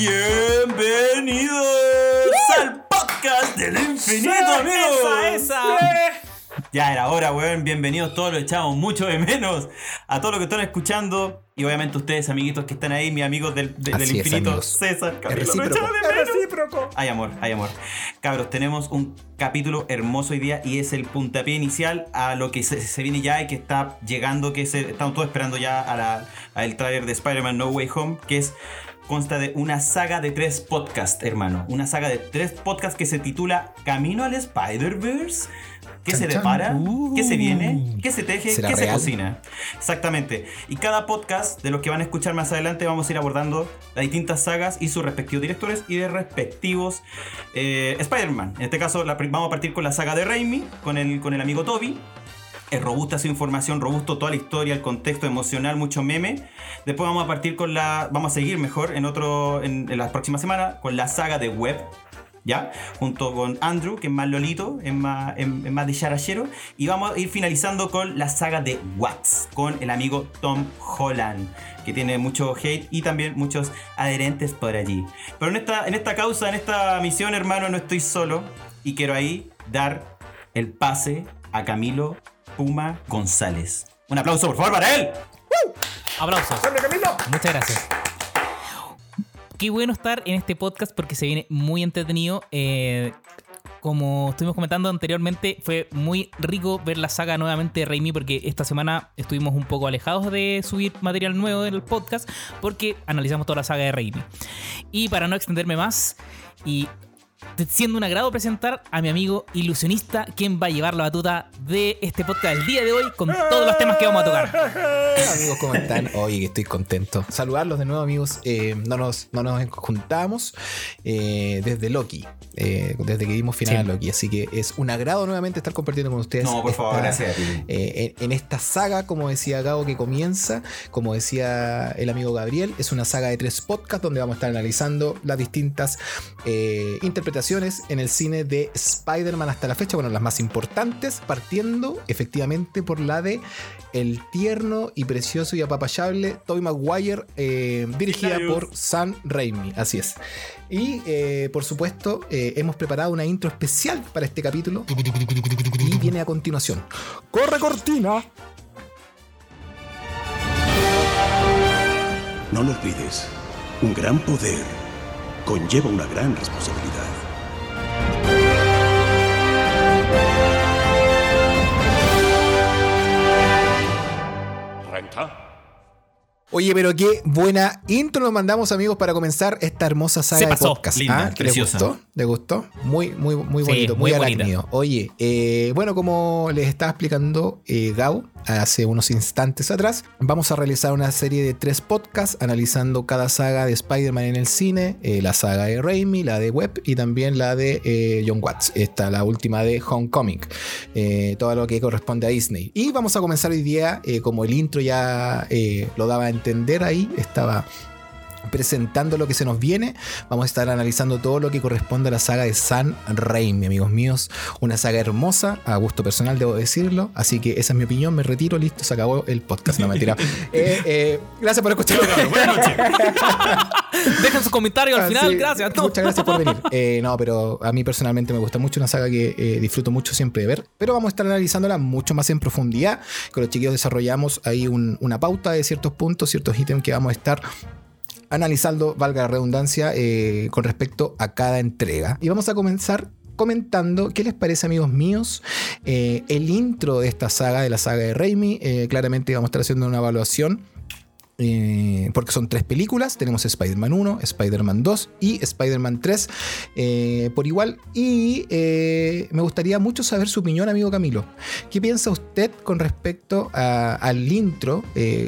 Bienvenidos al podcast del infinito, amigos. ¡Esa, esa! Ya era hora, weón. Bienvenidos todos, lo echamos mucho de menos a todos los que están escuchando. Y obviamente ustedes, amiguitos que están ahí, mis amigos del, de- del es, infinito, amigos. César, Es Camilo, recíproco. de menos. recíproco! Hay amor, hay amor. Cabros, tenemos un capítulo hermoso hoy día y es el puntapié inicial a lo que se, se viene ya y que está llegando, que se, estamos todos esperando ya a la- al trailer de Spider-Man No Way Home, que es consta de una saga de tres podcasts, hermano. Una saga de tres podcasts que se titula Camino al Spider-Verse. ¿Qué se depara? ¿Qué se viene? ¿Qué se teje? ¿Será ¿Qué se cocina? Exactamente. Y cada podcast de los que van a escuchar más adelante vamos a ir abordando las distintas sagas y sus respectivos directores y de respectivos eh, Spider-Man. En este caso la vamos a partir con la saga de Raimi, con el, con el amigo Toby. Es robusta su información, robusto toda la historia, el contexto emocional, mucho meme. Después vamos a partir con la. Vamos a seguir mejor en otro. en, en la próxima semana. Con la saga de Web. ¿Ya? Junto con Andrew, que es más lolito, es más, es, es más de charachero. Y vamos a ir finalizando con la saga de Watts, con el amigo Tom Holland, que tiene mucho hate y también muchos adherentes por allí. Pero en esta, en esta causa, en esta misión, hermano, no estoy solo. Y quiero ahí dar el pase a Camilo Puma González. Un aplauso, por favor, para él. Aplausos. ¡Hombre, Camilo! Muchas gracias. Qué bueno estar en este podcast porque se viene muy entretenido. Eh, como estuvimos comentando anteriormente, fue muy rico ver la saga nuevamente de Raimi porque esta semana estuvimos un poco alejados de subir material nuevo en el podcast porque analizamos toda la saga de Raimi. Y para no extenderme más y siendo un agrado presentar a mi amigo ilusionista, quien va a llevar la batuta de este podcast el día de hoy con todos los temas que vamos a tocar. Amigos, ¿cómo están? Oye, que estoy contento. Saludarlos de nuevo, amigos. Eh, no, nos, no nos juntamos eh, desde Loki, eh, desde que dimos final Sí. a Loki. Así que es un agrado nuevamente estar compartiendo con ustedes. No, por favor, gracias a ti. eh, en, en esta saga, como decía Gabo, que comienza, como decía el amigo Gabriel, es una saga de tres podcasts donde vamos a estar analizando las distintas eh, interpretaciones en el cine de Spider-Man hasta la fecha, bueno, las más importantes, partiendo efectivamente por la de el tierno y precioso y apapachable Tobey Maguire, eh, dirigida por Sam Raimi, así es. Y eh, por supuesto, eh, hemos preparado una intro especial para este capítulo. Y viene a continuación. ¡Corre cortina! No lo olvides, un gran poder conlleva una gran responsabilidad. Oye, pero qué buena intro nos mandamos, amigos, para comenzar esta hermosa saga Se de pasó. podcast. Linda, ¿Ah? ¿Les preciosa. gustó? ¿Les gustó? Muy, muy, muy Sí, bonito, muy, muy arácnido. Oye, eh, bueno, como les estaba explicando eh, Gao hace unos instantes atrás, vamos a realizar una serie de tres podcasts analizando cada saga de Spider-Man en el cine, eh, la saga de Raimi, la de Webb y también la de eh, John Watts, esta, la última de Homecoming, todo lo que corresponde a Disney. Y vamos a comenzar hoy día, como el intro ya lo daba a entender ahí, estaba presentando lo que se nos viene. Vamos a estar analizando todo lo que corresponde a la saga de San Raimi, amigos míos. Una saga hermosa, a gusto personal, debo decirlo. Así que esa es mi opinión. Me retiro, listo, se acabó el podcast. No mentira. Eh, eh, gracias por escuchar. Buenas noches. Dejen sus comentarios al Ah, final, gracias. No. Muchas gracias por venir. Eh, no, pero a mí personalmente me gusta mucho, una saga que eh, disfruto mucho siempre de ver. Pero vamos a estar analizándola mucho más en profundidad. Con los chiquillos desarrollamos ahí un- una pauta de ciertos puntos, ciertos ítems que vamos a estar analizando, valga la redundancia, eh, con respecto a cada entrega. Y vamos a comenzar comentando qué les parece amigos míos eh, el intro de esta saga, de la saga de Raimi. Eh, claramente vamos a estar haciendo una evaluación eh, porque son tres películas. Tenemos Spider-Man 1, Spider-Man 2 y Spider-Man 3 eh, por igual. Y eh, me gustaría mucho saber su opinión, amigo Camilo. ¿Qué piensa usted con respecto al intro,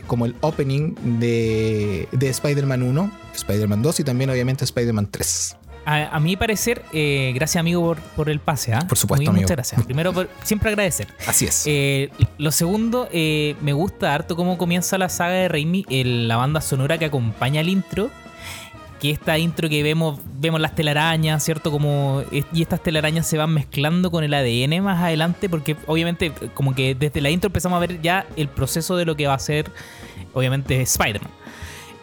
como el opening de, de Spider-Man 1, Spider-Man 2 y también obviamente Spider-Man 3? A, a mi parecer, eh, gracias amigo por, por el pase. ¿ah? Por supuesto, Muy- amigo. Muchas gracias. Primero, por- siempre agradecer. Así es. Eh, lo segundo, eh, me gusta harto cómo comienza la saga de Raimi, el- la banda sonora que acompaña el intro. Que esta intro que vemos, vemos las telarañas, ¿cierto? Como, eh, y estas telarañas se van mezclando con el ADN más adelante, porque obviamente, como que desde la intro empezamos a ver ya el proceso de lo que va a ser, obviamente, Spider-Man.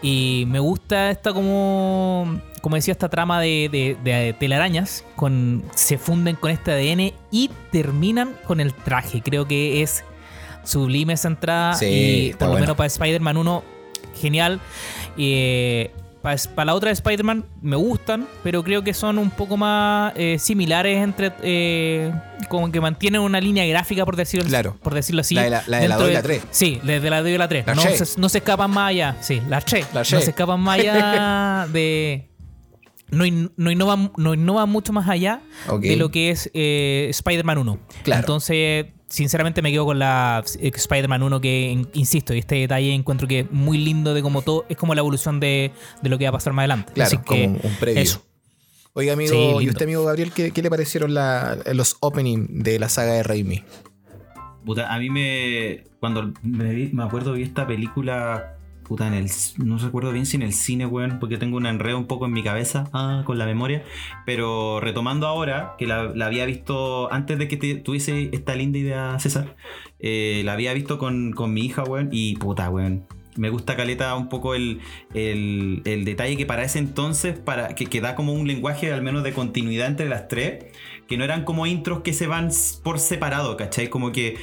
Y me gusta esta como, como decía, esta trama de, de- de telarañas, con, se funden con este ADN y terminan con el traje. Creo que es sublime esa entrada Sí, y por lo bueno. menos para Spider-Man 1, genial. Para, la otra de Spider-Man me gustan, pero creo que son un poco más eh, similares entre... eh, como que mantienen una línea gráfica, por decirlo, Claro. por decirlo así. La de la- la de la dentro dos y la tres. Sí, desde la 2 y la 3. La No se, no se escapan más allá. Sí, la Che. La No se escapan más allá de... No, in- no, innovan, no innovan mucho más allá Ok. de lo que es eh, Spider-Man 1. Claro. Entonces, sinceramente me quedo con la eh, Spider-Man 1 que, in- insisto, y este detalle encuentro que es muy lindo de como todo, es como la evolución de, de lo que va a pasar más adelante. Claro, Así como que un, eso. Oiga, amigo, Sí, y usted, amigo Gabriel, ¿qué, qué le parecieron la- los openings de la saga de Raimi? Puta, a mí me. Cuando me, vi- me acuerdo vi esta película. Puta, en el. No recuerdo bien si en el cine, weón, porque tengo un enredo un poco en mi cabeza ah, con la memoria. Pero retomando ahora, que la, había visto antes de que te- tuviese esta linda idea, César. eh, la había visto con, con mi hija, weón, y puta, weón. Me gusta Caleta un poco el, el, el detalle que para ese entonces, para, que, que da como un lenguaje al menos de continuidad entre las tres, que no eran como intros que se van por separado, ¿cachai? Como que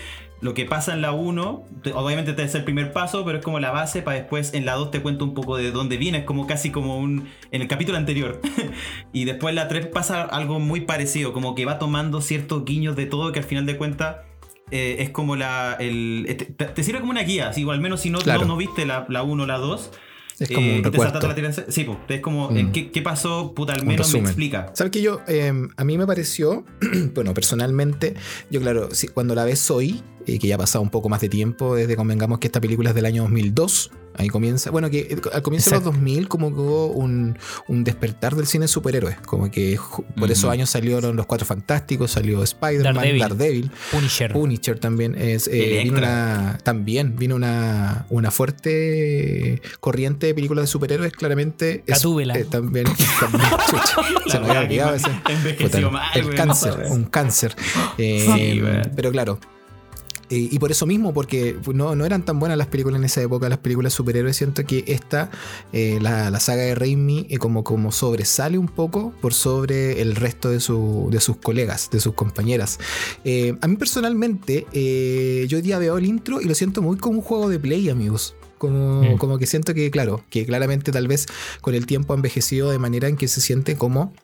lo que pasa en la 1, te- obviamente te es el primer paso, pero es como la base para después en la 2 te cuento un poco de dónde viene, es como casi como un en el capítulo anterior. y después en la 3 pasa algo muy parecido, como que va tomando ciertos guiños de todo que al final de cuentas eh, es como la el te, te sirve como una guía, así, o al menos si no, Claro. no, no viste la, la 1 o la 2. Es como un recuerdo. Sí, pues, es como, Mm. eh, ¿qué, qué pasó? Puta, al menos me explica. ¿Sabes que yo, eh, a mí me pareció, bueno, personalmente, yo claro, si- cuando la ves hoy, eh, que ya ha pasado un poco más de tiempo, desde convengamos que esta película es del año 2002, ahí comienza, bueno, que eh, al comienzo de los Exacto. 2000 como que hubo un, un despertar del cine de superhéroes, como que por esos años salieron Los Cuatro Fantásticos, salió Spider-Man, Daredevil. Daredevil, Punisher. Punisher también es eh, vino una también vino una, una fuerte corriente de películas de superhéroes claramente. Es- eh, también, también, se me había olvidado ese. Puta, mal, el cáncer un cáncer. Eh, Sí, pero claro eh, y por eso mismo, porque no, no eran tan buenas las películas en esa época, las películas superhéroes, siento que esta, eh, la, la saga de Raimi, eh, como, como sobresale un poco por sobre el resto de, su- de sus colegas, de sus compañeras. Eh, a mí personalmente, yo hoy día veo el intro y lo siento muy como un juego de play, amigos. Como, Mm. como que siento que, claro, que claramente tal vez con el tiempo ha envejecido de manera en que se siente como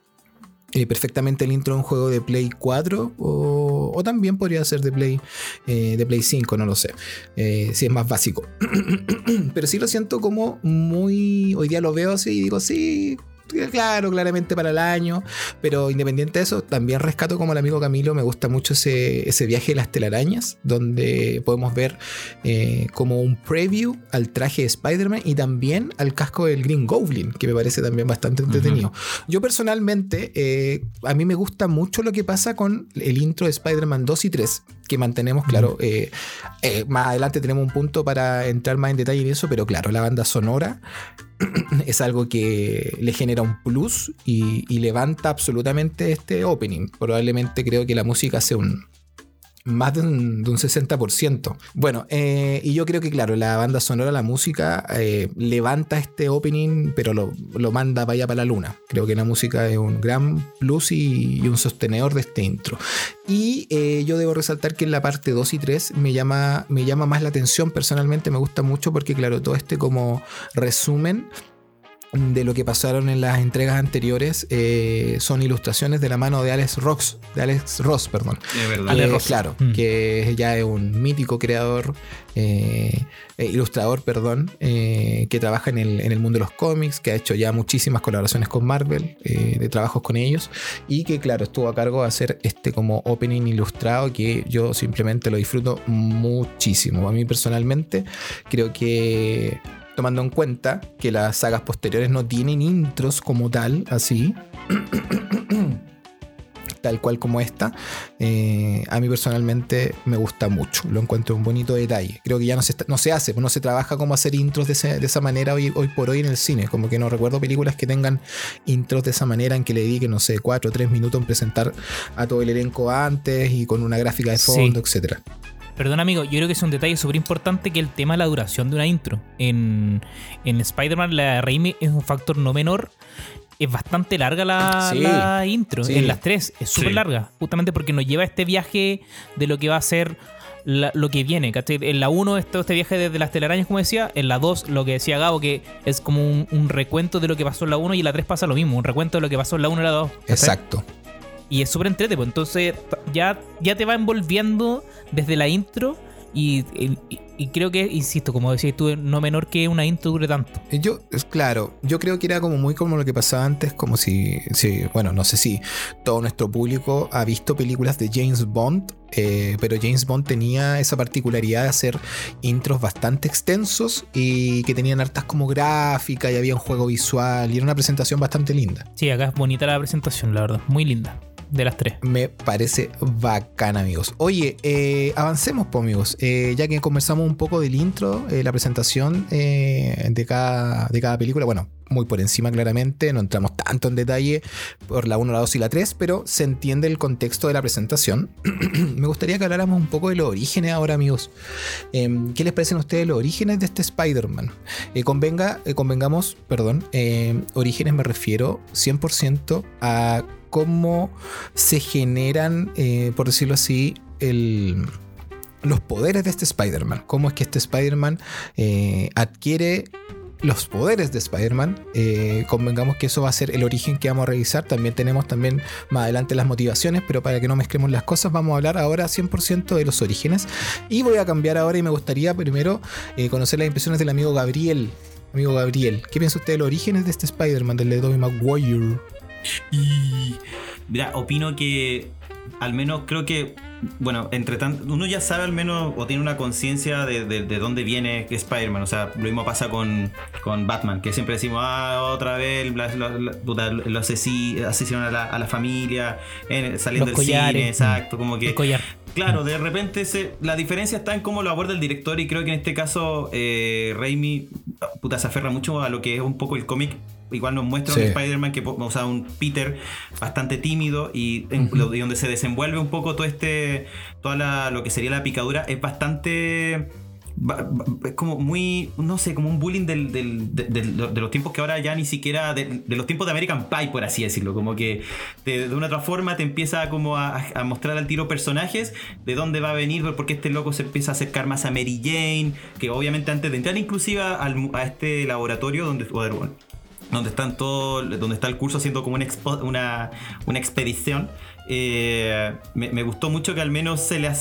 eh, perfectamente el intro de un juego de Play 4 o, también podría ser de Play, eh, de Play 5, no lo sé, eh, si es más básico. Pero sí lo siento como muy... Hoy día lo veo así y digo, sí, claro, claramente para el año, pero independiente de eso, también rescato como el amigo Camilo, me gusta mucho ese, ese viaje de las telarañas, donde podemos ver eh, como un preview al traje de Spider-Man y también al casco del Green Goblin, que me parece también bastante entretenido. Yo personalmente, eh, a mí me gusta mucho lo que pasa con el intro de Spider-Man 2 y 3, que mantenemos, claro, eh, eh, más adelante tenemos un punto para entrar más en detalle en eso, pero claro, la banda sonora es algo que le genera un plus y, y levanta absolutamente este opening. Probablemente creo que la música hace un más de un, de un 60%. Bueno, eh, y yo creo que, claro, la banda sonora, la música, eh, levanta este opening, pero lo, lo manda allá para la luna. Creo que la música es un gran plus y, y un sostenedor de este intro. Y eh, yo debo resaltar que en la parte 2 y 3 me llama, me llama más la atención personalmente, me gusta mucho porque, claro, todo este como resumen de lo que pasaron en las entregas anteriores eh, son ilustraciones de la mano de Alex Ross, de Alex Ross, perdón. De verdad. Ale Eh, Ross. Claro, Mm. que ya es un mítico creador, eh, eh, ilustrador, perdón, eh, que trabaja en el, en el mundo de los cómics, que ha hecho ya muchísimas colaboraciones con Marvel, eh, de trabajos con ellos, y que, claro, estuvo a cargo de hacer este como opening ilustrado que yo simplemente lo disfruto muchísimo. A mí personalmente creo que tomando en cuenta que las sagas posteriores no tienen intros como tal, así, tal cual como esta, eh, a mí personalmente me gusta mucho, lo encuentro un bonito detalle. Creo que ya no se, está- no se hace, no se trabaja como hacer intros de, ese- de esa manera hoy, hoy por hoy en el cine, como que no recuerdo películas que tengan intros de esa manera en que le dediquen, no sé, 4 o 3 minutos en presentar a todo el elenco antes y con una gráfica de Sí. fondo, etcétera. Perdón, amigo, yo creo que es un detalle súper importante que el tema de la duración de una intro. En, en Spider-Man, la Raimi es un factor no menor. Es bastante larga la, Sí, la intro. sí. En las tres es súper Sí. larga. Justamente porque nos lleva a este viaje de lo que va a ser la- lo que viene. ¿cachai? En la 1 este, este viaje desde las telarañas, como decía. En la 2 lo que decía Gabo, que es como un, un recuento de lo que pasó en la 1. Y en la 3 pasa lo mismo. Un recuento de lo que pasó en la 1 y la 2. ¿cachai? Exacto. Y es súper entrete, pues entonces ya, ya te va envolviendo desde la intro. Y, y- y creo que, insisto, como decías tú, no menor que una intro dure tanto. Yo, es claro, yo creo que era como muy como lo que pasaba antes, como si, si bueno, no sé si todo nuestro público ha visto películas de James Bond, eh, pero James Bond tenía esa particularidad de hacer intros bastante extensos y que tenían hartas como gráfica y había un juego visual y era una presentación bastante linda. Sí, acá es bonita la presentación, la verdad. Muy linda. De las tres. Me parece bacán, amigos. Oye, eh, avancemos, pues, amigos. Eh, ya que conversamos un poco del intro, eh, la presentación de, cada, de cada película. Bueno, muy por encima, claramente. No entramos tanto en detalle por la 1, la 2 y la 3, pero se entiende el contexto de la presentación. Me gustaría que habláramos un poco de los orígenes ahora, amigos. Em, ¿Qué les parecen a ustedes los orígenes de este Spider-Man? Convenga, convengamos, perdón, orígenes me refiero 100% a cómo se generan, eh, por decirlo así, los poderes de este Spider-Man. Cómo es que este Spider-Man eh, adquiere los poderes de Spider-Man. Eh, convengamos que eso va a ser el origen que vamos a revisar. También tenemos también más adelante las motivaciones, pero para que no mezclemos las cosas, vamos a hablar ahora 100% de los orígenes. Y voy a cambiar ahora y me gustaría primero conocer las impresiones del amigo Gabriel. Amigo Gabriel, ¿qué piensa usted de los orígenes de este Spider-Man, del de Tobey Maguire? Y mira, opino que al menos creo que, bueno, entre tanto, uno ya sabe al menos o tiene una conciencia de, de- de dónde viene Spider-Man. O sea, lo mismo pasa con, con Batman, que siempre decimos, ah, otra vez la- la- la- puta, lo asesi- asesinaron a la, a la familia, en- saliendo Los del cine, exacto, como que... El collar. Claro, de repente se, la diferencia está en cómo lo aborda el director y creo que en este caso eh, Raimi puta, se aferra mucho a lo que es un poco el cómic. Igual nos muestra Sí. un Spider-Man que, o sea, un Peter bastante tímido y, en- y donde se desenvuelve un poco todo este, toda la, lo que sería la picadura es bastante es como muy, no sé, como un bullying de, los tiempos que ahora ya ni siquiera, de, los tiempos de American Pie, por así decirlo, como que de, de una otra forma te empieza como a, mostrar al tiro personajes, de dónde va a venir, porque este loco se empieza a acercar más a Mary Jane, que obviamente antes de entrar inclusive a este laboratorio donde... donde están todo, donde está el curso haciendo como una, expo- una, una expedición. eh, me, gustó mucho que al menos se le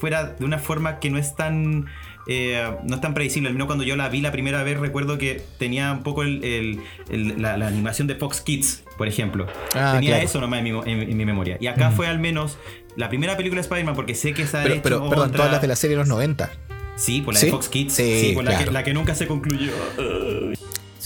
fuera de una forma que no es tan eh, no es tan predecible. Al menos cuando yo la vi la primera vez recuerdo que tenía un poco el- el- el- la, la animación de Fox Kids, por ejemplo. Ah, tenía claro. eso nomás en mi, en- en mi memoria. Y acá fue al menos la primera película de Spider-Man porque sé que esa Pero, pero perdón, todas las de la serie de los 90. Sí, por la ¿Sí? de Fox Kids. Sí, Sí, por la, que, la que nunca se concluyó.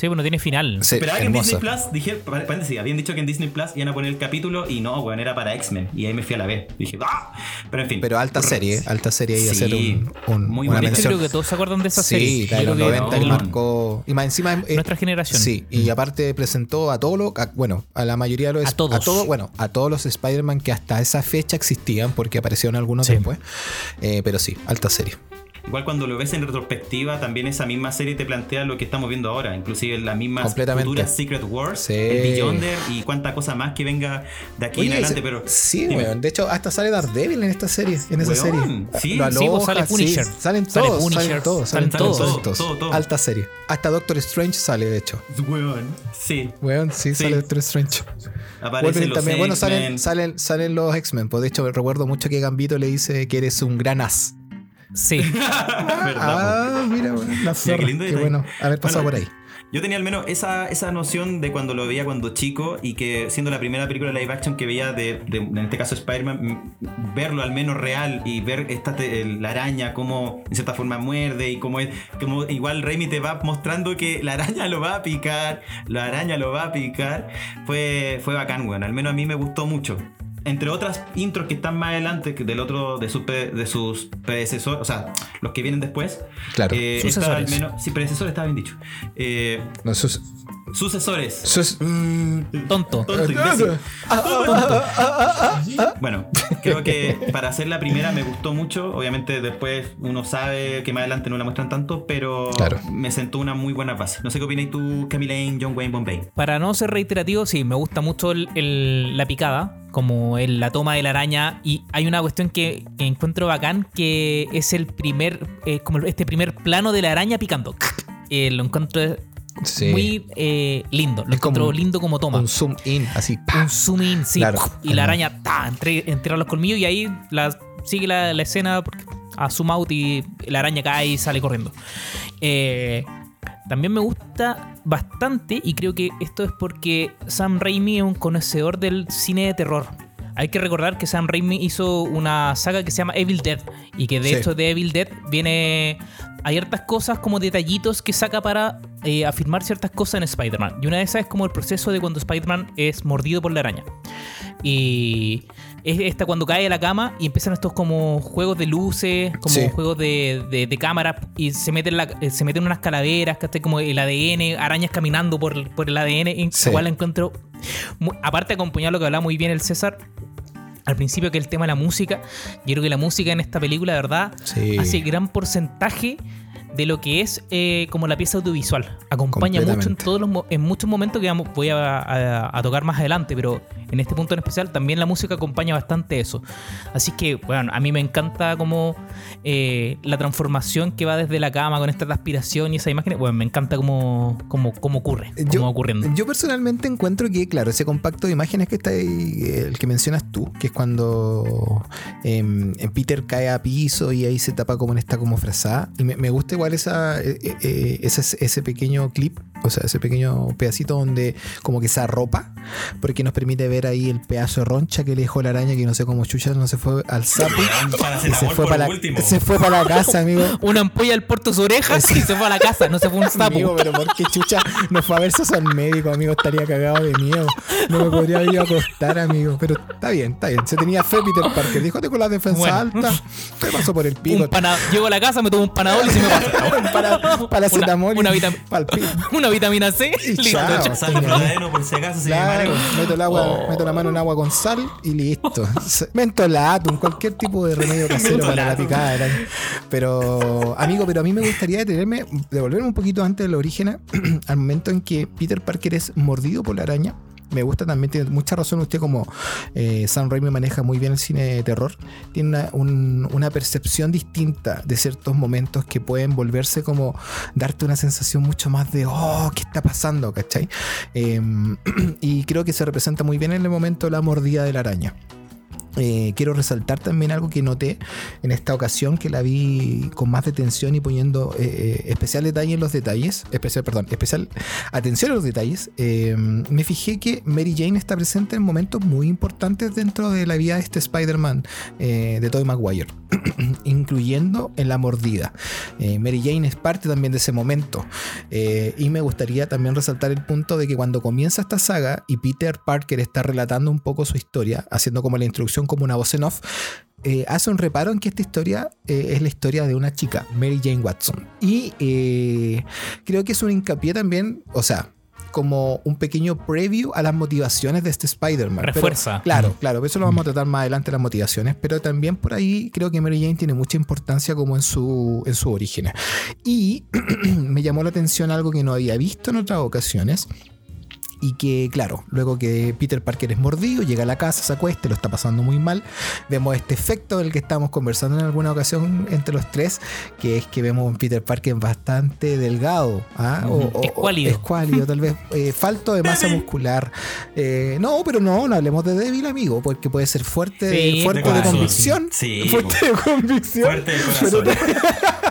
Sí, bueno, tiene final. Sí, Esperaba que en. Disney Plus, dije, paréntesis, habían dicho que en Disney Plus iban a poner el capítulo y no, weón, era para X-Men. Y ahí me fui a la B. Dije, ¡ah! Pero en fin. Pero alta serie, alta serie y Sí, hacer un, un- muy una mención. creo que todos se acuerdan de esa Sí, serie. la de Yo los creo que 90 que no. marcó. Y más encima. eh, Nuestra generación. Sí, y aparte presentó a todos los. a- Bueno, a la mayoría de los. A todos. todo- bueno, a todos los Spider-Man que hasta esa fecha existían, porque aparecieron algunos Sí. después. Eh, pero sí, alta serie. Igual cuando lo ves en retrospectiva, también esa misma serie te plantea lo que estamos viendo ahora. Inclusive las mismas Completamente. futuras Secret Wars, Sí. el Beyonder y cuánta cosa más que venga de aquí en adelante. Pero sí, weón. De hecho, hasta sale Daredevil en esta serie. En esa Weón, serie. sí, Lo sí, pues aloja, sale sí, Punisher. salen Sale todos, Punisher, salen todos, salen salen todos, salen todos. Todo, todo. Alta serie. Hasta Doctor Strange sale, de hecho. Weón, sí. Weón, sí, Sí. sale Doctor Strange. Aparecen los también. Bueno, salen, salen, salen los X-Men. Pues de hecho, recuerdo mucho que Gambito le dice que eres un gran as. Sí. ¿Verdad, Ah, mira, weón, la Mira, qué lindo Qué bueno haber pasado Bueno, por ahí. Yo tenía al menos esa, esa noción de cuando lo veía cuando chico y que siendo la primera película live action que veía de, de- en este caso Spider-Man, verlo al menos real y ver esta te- la araña como en cierta forma muerde y como es como igual Raimi te va mostrando que la araña lo va a picar, la araña lo va a picar, fue, fue bacán, weón. Al menos a mí me gustó mucho. Entre otras intros que están más adelante que del otro de sus, pe- de sus predecesores, o sea, los que vienen después. Claro. eh, está Sucesores. al menos, sí, predecesores está bien dicho. Eh, No, sus- Sucesores. Eso es- mm, Tonto. Tonto, imbécil. Bueno, creo que para hacer la primera me gustó mucho. Obviamente después uno sabe que más adelante no la muestran tanto, pero Claro. me sentó una muy buena base. No sé qué opináis tú, Camille John Wayne Bombay. Para no ser reiterativo, sí, me gusta mucho el- el- la picada, como el- la toma de la araña. Y hay una cuestión que, que encuentro bacán, que es el primer, eh, como este primer plano de la araña picando. Eh, lo encuentro Sí. muy eh, lindo, lo Es encuentro lindo como toma. Un zoom in, así. Un zoom in, sí. Claro. Y la araña ta, entre, los colmillos y ahí la, sigue la, la escena porque- a zoom out y la araña cae y sale corriendo. Eh, también me gusta bastante y creo que esto es porque Sam Raimi es un conocedor del cine de terror. Hay que recordar que Sam Raimi hizo una saga que se llama Evil Dead y que de Sí. hecho de Evil Dead viene... Hay ciertas cosas como detallitos que saca para eh, afirmar ciertas cosas en Spider-Man. Y una de esas es como el proceso de cuando Spider-Man es mordido por la araña. Y es esta cuando cae a la cama y empiezan estos como juegos de luces, como Sí. juegos de, de, de cámara y se meten, la, eh, se meten unas calaveras, ¿cachai? como el ADN, arañas caminando por, por el ADN. Sí. Igual la encuentro, muy- aparte de acompañar lo que hablaba muy bien el César, al principio que el tema de la música, yo creo que la música en esta película, de verdad, Sí. hace gran porcentaje de lo que es eh, como la pieza audiovisual. Acompaña mucho en todos los en muchos momentos que vamos- voy a, a- a tocar más adelante, pero en este punto en especial también la música acompaña bastante eso. Así que, bueno, a mí me encanta como eh, la transformación que va desde la cama con esta transpiración y esa imagen. Bueno, me encanta cómo, cómo, cómo ocurre, cómo Yo- ocurriendo. Yo personalmente encuentro que, claro, ese compacto de imágenes que está ahí, el que mencionas tú, que es cuando em, Peter cae a piso y ahí se tapa como en esta como frazada. Y me, me gusta igual esa, eh, eh, ese, ese pequeño clip, o sea, ese pequeño pedacito donde como que se arropa, porque nos permite ver ahí el pedazo de roncha que le dejó la araña, que no sé cómo chucha, no se fue al sapo. Y se fue, para la, último. se fue para la casa, amigo. Una ampolla al puerto de su oreja y se fue a la casa, no se fue un sapo. Amigo, pero ¿por qué chucha no fue a verse al médico, amigo? Estaría cagado de miedo. No me podría haber ido a acostar, amigo. Pero está bien, está bien. Se tenía fe Peter Parker. Dijo, tengo la defensa Bueno. alta. Me pasó por el pico. Llego a la casa, me tomo un panadol y se me pasa. para, para cetamol. Una- una vitam- vitamina C. Y listo. chao. Sal por si acaso, Claro, meto, el agua, Oh. meto la mano en agua con sal y listo. Mentolatum, cualquier tipo de remedio casero para la picada de. Pero, amigo, pero a mí me gustaría detenerme, devolverme un poquito antes del origen, al momento en que Peter Parker es mordido por la araña. Me gusta también, tiene mucha razón usted como eh, Sam Raimi maneja muy bien el cine de terror. Tiene una, un- una percepción distinta de ciertos momentos que pueden volverse como darte una sensación mucho más de, oh, ¿qué está pasando? ¿Cachai? Eh, y creo que se representa muy bien en el momento la mordida de la araña. Eh, quiero resaltar también algo que noté en esta ocasión que la vi con más detención y poniendo eh, eh, especial detalle en los detalles, especial, perdón, especial atención a los detalles. Eh, me fijé que Mary Jane está presente en momentos muy importantes dentro de la vida de este Spider-Man de Tobey Maguire, incluyendo en la mordida. Mary Jane es parte también de ese momento. Y me gustaría también resaltar el punto de que cuando comienza esta saga y Peter Parker está relatando un poco su historia, haciendo como la introducción como una voz en off, eh, hace un reparo en que esta historia eh, es la historia de una chica, Mary Jane Watson. Y eh, creo que es un hincapié también, o sea, como un pequeño preview a las motivaciones de este Spider-Man. Pero, Refuerza. claro, claro, eso lo vamos a tratar más adelante las motivaciones, pero también por ahí creo que Mary Jane tiene mucha importancia como en su, en su origen. Y me llamó la atención algo que no había visto en otras ocasiones. Y que, claro, luego que Peter Parker es mordido, llega a la casa, se acuesta, lo está pasando muy mal. Vemos este efecto del que estábamos conversando en alguna ocasión entre los tres, que es que vemos a un Peter Parker bastante delgado. ¿ah? O- o- Escuálido. escuálido, tal vez. eh, falto de masa muscular. Eh, no, pero no, no hablemos de débil, amigo, porque puede ser fuerte, Sí, fuerte de convicción. Sí, fuerte de convicción. Fuerte de corazón. pero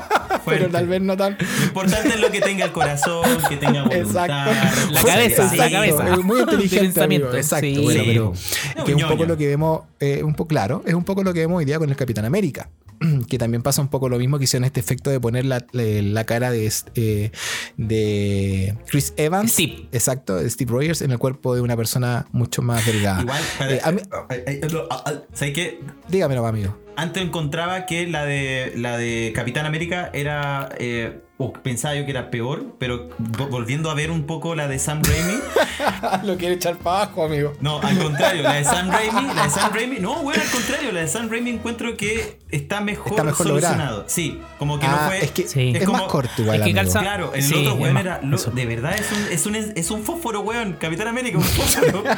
Fuerte. tal vez no tan. Lo importante es lo que tenga el corazón, que tenga voluntad. Exacto. La cabeza, exacto, la cabeza. es muy inteligente. pensamiento, amigo, Exacto. sí. bueno, Sí, pero po. que es un poco lo que vemos, eh, un poco claro, es un poco lo que vemos hoy día con el Capitán América. Que también pasa un poco lo mismo que hicieron este efecto de poner la, la- la cara de, eh, de Chris Evans. Steve. Exacto, de Steve Rogers en el cuerpo de una persona mucho más delgada. Igual, para, Eh, a mí- eh, eh, eh, ah, ah, ¿sabes qué? dígamelo, amigo. Antes encontraba que la de la de Capitán América era eh, o pensaba yo que era peor, pero vo- volviendo a ver un poco la de Sam Raimi, Lo quiere echar para abajo, amigo. no, al contrario, la de Sam Raimi, la de Sam Raimi, no, bueno, al contrario, la de Sam Raimi encuentro que está mejor, Está mejor solucionado. Sí, como que Ah, no fue. es que Sí. es, Es más como- corto igual, es que calza- Claro, en el Sí, otro weón era. lo- de verdad es un, es, un, es un fósforo, weón. Capitán América, un fósforo.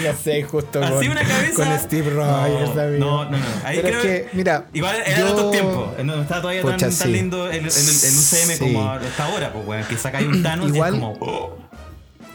Ya sé, justo Así con, una cabeza. con Steve Rogers, no, amigo. no, no, no. Ahí Pero creo es que, mira, Igual era yo- de otros tiempos. No estaba todavía tan, Pucha, tan sí. lindo el, el, el UCM Sí. como hasta ahora, pues, weón. Que sacáis un Thanos Igual- y es como. oh.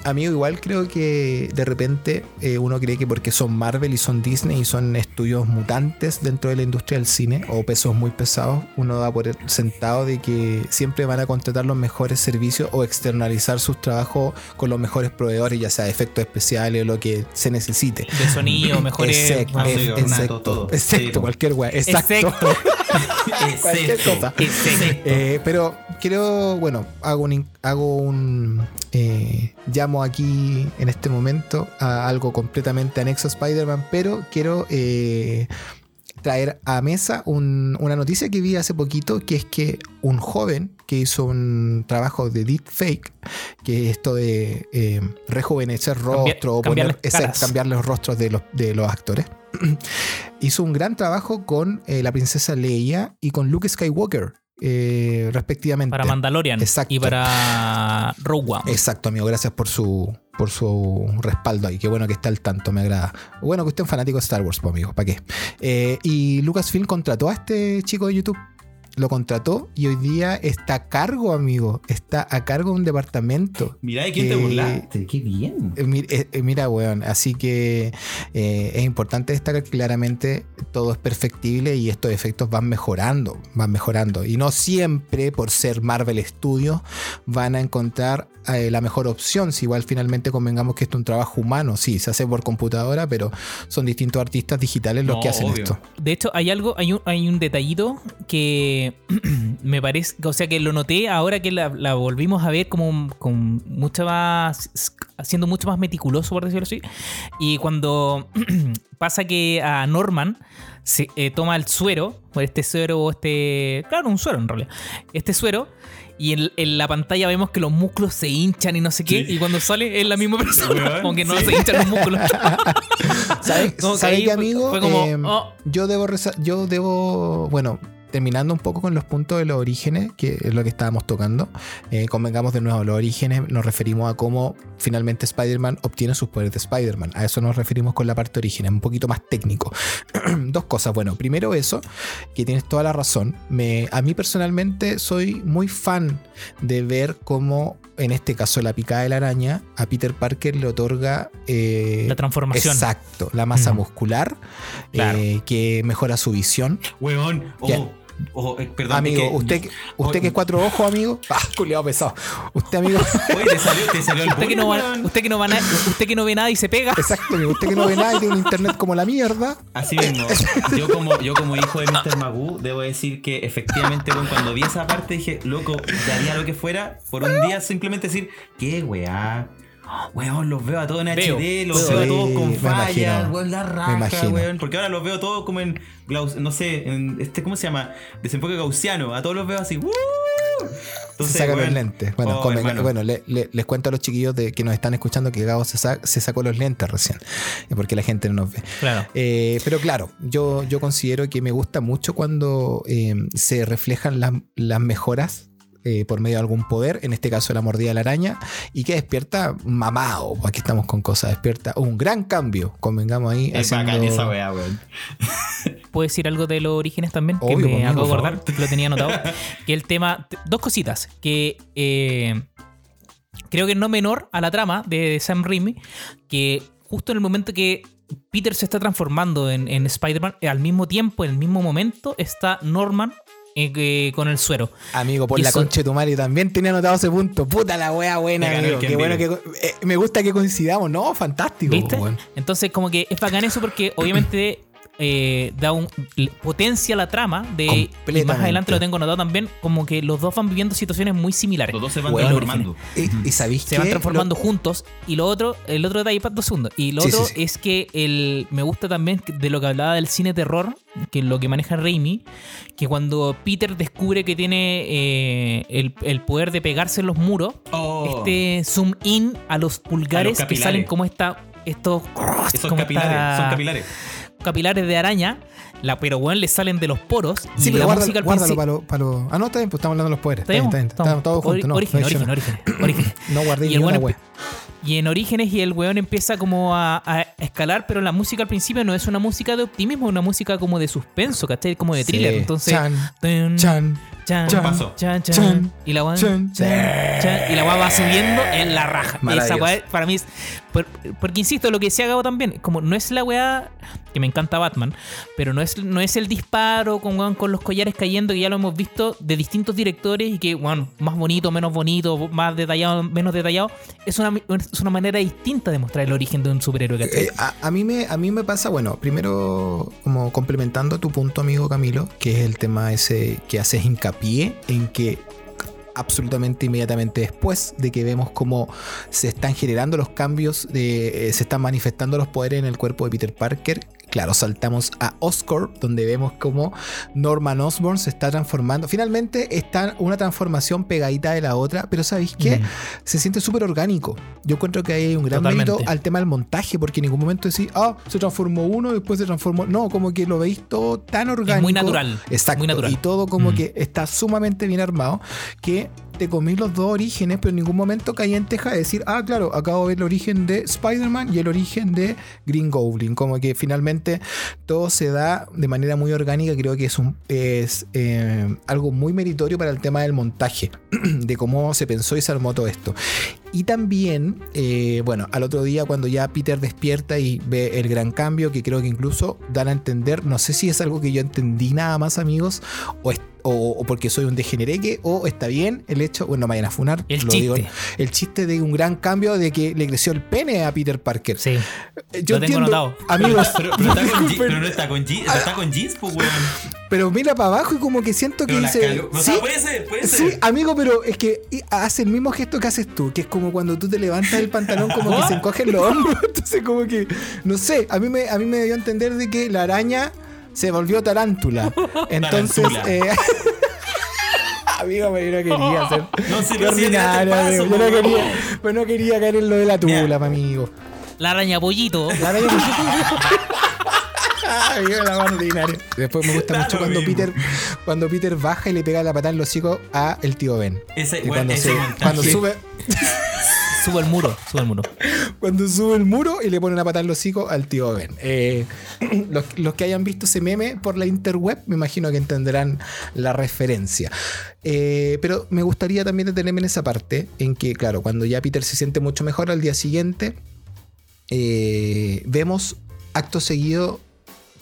Amigo, igual creo que de repente eh, uno cree que porque son Marvel y son Disney y son estudios mutantes dentro de la industria del cine o pesos muy pesados, uno da por sentado de que siempre van a contratar los mejores servicios o externalizar sus trabajos con los mejores proveedores, ya sea efectos especiales o lo que se necesite. De sonido, mejores. Exacto, Ah, exacto, todo. exacto, Sí. cualquier weá, exacto. Exacto. Cualquier cosa. Eh, pero quiero, bueno, hago un, hago un eh, llamo aquí en este momento a algo completamente anexo a Spider-Man, pero quiero eh, traer a mesa un- una noticia que vi hace poquito, que es que un joven que hizo un trabajo de deepfake, que es esto de eh, rejuvenecer Cambiar- rostro o cambiar poner, cambiar los rostros de los, de los actores. hizo un gran trabajo con eh, la princesa Leia y con Luke Skywalker, eh, respectivamente. Para Mandalorian Exacto. y para Rogue One. Exacto, amigo. Gracias por su, por su respaldo ahí. Qué bueno que está al tanto, me agrada. Bueno, que usted es un fanático de Star Wars, pues, amigo. ¿Para qué? Eh, y Lucasfilm contrató a este chico de YouTube. Lo contrató y hoy día está a cargo, amigo. Está a cargo de un departamento. Mirá de quién te burlaste. Qué bien. Eh, eh, eh, Mira, weón, así que eh, es importante destacar que claramente todo es perfectible y estos efectos van mejorando, van mejorando. Y no siempre, por ser Marvel Studios, van a encontrar eh, la mejor opción. Si igual finalmente convengamos que esto es un trabajo humano, sí, se hace por computadora, pero son distintos artistas digitales los No, que hacen obvio. esto. De hecho, hay algo, hay un, hay un detallito que me parece, o sea, que lo noté ahora que la, la volvimos a ver como con mucha más, haciendo mucho más meticuloso, por decirlo así. Y cuando pasa que a Norman se eh, toma el suero, o este suero, o este, claro, un suero en realidad, este suero. Y en, en la pantalla vemos que los músculos se hinchan y no sé qué. Sí. Y cuando sale es la misma persona. Weón, Como que no sí. se hinchan los músculos. ¿Sabes sabe qué, amigo? fue como, Eh, oh. yo, debo yo debo, bueno, terminando un poco con los puntos de los orígenes, que es lo que estábamos tocando, eh, convengamos de nuevo, los orígenes nos referimos a cómo finalmente Spider-Man obtiene sus poderes de Spider-Man. A eso nos referimos con la parte de orígenes, un poquito más técnico. Cosas, bueno, primero eso, que tienes toda la razón. Me, a mí personalmente soy muy fan de ver cómo, en este caso, la picada de la araña, a Peter Parker le otorga... eh, La transformación. Exacto, la masa muscular Claro. eh, que mejora su visión. Weón. Oh, oh, eh, perdón. amigo, que- usted, que- usted que es cuatro ojos, amigo. Ah, culiado pesado. Usted, amigo. Oye, te salió, te salió el Usted que, no bullying, va- weón. usted, que no va na- usted que no ve nada y se pega. Exacto. Usted que no ve nada y tiene un internet como la mierda. Así mismo, yo como, yo como hijo de Mr. Magoo, debo decir que efectivamente, cuando vi esa parte dije, loco, daría lo que fuera por un día simplemente decir, ¿qué weá? Weón, los veo a todos en Veo. HD, los veo a todos con fallas, weón, la raja, weón. Porque ahora los veo todos como en, no sé, en este, ¿cómo se llama? Desenfoque gaussiano, a todos los veo así, ¡uh! se saca los lentes. Bueno, oh, come- bueno le- le- les cuento a los chiquillos de, que nos están escuchando que Gabo se, sa- se sacó los lentes recién. eh, Porque la gente no nos ve. Claro. Eh, pero claro, yo, yo considero que me gusta mucho cuando eh, se reflejan las, las mejoras eh, por medio de algún poder, en este caso la mordida de la araña, y que despierta mamado. pues Aquí estamos con cosas, despierta un gran cambio. Convengamos ahí. Es haciendo- bacán esa weá, weón. ¿Puedo decir algo de los orígenes también? Obvio, que me por acordar, que lo tenía anotado. que el tema. Dos cositas. Que eh, creo que no menor a la trama de Sam Raimi. Que justo en el momento que Peter se está transformando en, en Spider-Man, al mismo tiempo, en el mismo momento, está Norman eh, que- con el suero. Amigo, por Y la eso- concha de tu madre también tenía anotado ese punto. Puta la wea buena, Me amigo. Qué bueno que. eh, me gusta que coincidamos. No, fantástico. ¿Viste? Entonces, como que es bacán eso porque obviamente eh, da un potencia la trama de y más adelante lo tengo notado también como que los dos van viviendo situaciones muy similares. Los dos se van Bueno, transformando. Y, y sabéis se van transformando Lo- juntos y lo otro el otro detalle para dos segundos y lo Sí, otro sí, sí. es que el me gusta también de lo que hablaba del cine terror que lo que maneja Raimi que cuando Peter descubre que tiene eh, el, el poder de pegarse en los muros Oh. este zoom in a los pulgares que salen como esta estos Esos como capilares, esta- son capilares. Capilares de araña la pero bueno le salen de los poros Sí, y pero la guárdalo, música al guárdalo para los. Ah, no, está bien, pues estamos hablando de los poderes. Está bien, ¿Está bien. Estamos todos juntos, no. origen, no, origen, no. origen, origen. No guardé Y ni una weón wea. Y en Orígenes y el weón empieza como a, a escalar, pero la música al principio no es una música de optimismo, es una música como de suspenso, ¿cachai? Como de Sí. thriller. Entonces. Chan, tun, chan. Chan, paso. chan, chan, Chan, y la weá chan, chan, chan, y la weá va subiendo en la raja. Y esa weá para mí es. por- porque insisto, lo que decía Gabo también, como no es la weá que me encanta Batman, pero no es, no es el disparo con, weón, con los collares cayendo, que ya lo hemos visto de distintos directores y que, bueno, más bonito, menos bonito, más detallado, menos detallado. Es una, es una manera distinta de mostrar el origen de un superhéroe. Eh, a, a mí me, a mí me pasa, bueno, primero como complementando tu punto, amigo Camilo, que es el tema ese que haces hincapié en que absolutamente inmediatamente después de que vemos cómo se están generando los cambios, de, eh, se están manifestando los poderes en el cuerpo de Peter Parker. Claro, saltamos a Oscorp, donde vemos cómo Norman Osborn se está transformando. Finalmente está una transformación pegadita de la otra, pero ¿sabéis qué? Mm. Se siente súper orgánico. Yo encuentro que hay un gran Totalmente. mérito al tema del montaje, porque en ningún momento decís, ah, se transformó uno, después se transformó. No, como que lo veis todo tan orgánico. Es muy natural. Exacto. Muy natural. Y todo como Mm. que está sumamente bien armado, que te comís los dos orígenes, pero en ningún momento caí en teja de decir, ah, claro, acabo de ver el origen de Spider-Man y el origen de Green Goblin. Como que finalmente todo se da de manera muy orgánica. Creo que es, un, eh, algo muy meritorio para el tema del montaje, de cómo se pensó y se armó todo esto. Y también, eh, bueno, al otro día cuando ya Peter despierta y ve el gran cambio, que creo que incluso dan a entender, no sé si es algo que yo entendí nada más amigos, o, es- o- o porque soy un degenereque, o está bien el hecho, bueno, no me vayan a funar, El lo chiste. digo, el chiste de un gran cambio de que le creció el pene a Peter Parker. Sí. Eh, Yo Lo tengo entiendo, notado. amigos, Pero, pero está con jeans, disculpen, pero no está con jeans, está con jeans, pues, weón. pero mira para abajo y como que siento que Pero dice... O sea, "Sí, puede ser, puede Sí, ser. amigo, pero es que hace el mismo gesto que haces tú, que es como cuando tú te levantas el pantalón como que se encogen los hombros. Entonces, como que, no sé, a mí me, a mí me dio a entender de que la araña se volvió tarántula. Entonces, eh, amigo, pero yo no quería hacer. No, sí, date ordinario, paso, amigo. Yo po, no quería, pues no quería caer en lo de la tula, pa' amigo. La araña pollito. La araña Amigo, la más ordinaria. Después me gusta Da mucho lo cuando mismo. Peter, cuando Peter baja y le pega la patada en los hocico a el tío Ben. Ese, Y cuando, ese se- cuando sube, Sube el muro, sube el muro. cuando sube el muro y le pone una patada en los hocico al tío Ben. Eh, los, los que hayan visto ese meme por la interweb, me imagino que entenderán la referencia. Eh, pero me gustaría también detenerme en esa parte, en que, claro, cuando ya Peter se siente mucho mejor al día siguiente, eh, vemos acto seguido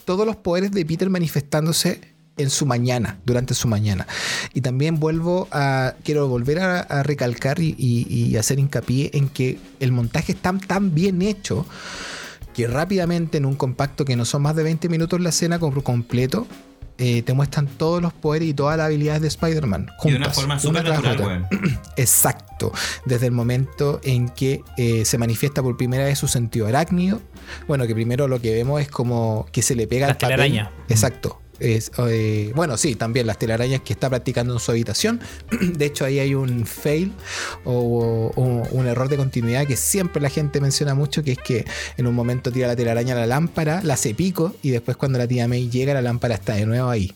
todos los poderes de Peter manifestándose en su mañana, durante su mañana. Y también vuelvo a, quiero volver a, a recalcar y, y- y hacer hincapié en que el montaje está tan bien hecho que rápidamente en un compacto que no son más de 20 minutos la escena por completo, eh, te muestran todos los poderes y todas las habilidades de Spider-Man. Y de una forma súper natural. Exacto. Desde el momento en que eh, se manifiesta por primera vez su sentido arácnido. Bueno, que primero lo que vemos es como que se le pega La al papel. telaraña. Exacto. Es, eh, bueno, sí, también las telarañas que está practicando en su habitación. De hecho, ahí hay un fail o, o un error de continuidad que siempre la gente menciona mucho, que es que en un momento tira la telaraña a la lámpara, la hace pico y después cuando la tía May llega, la lámpara está de nuevo ahí.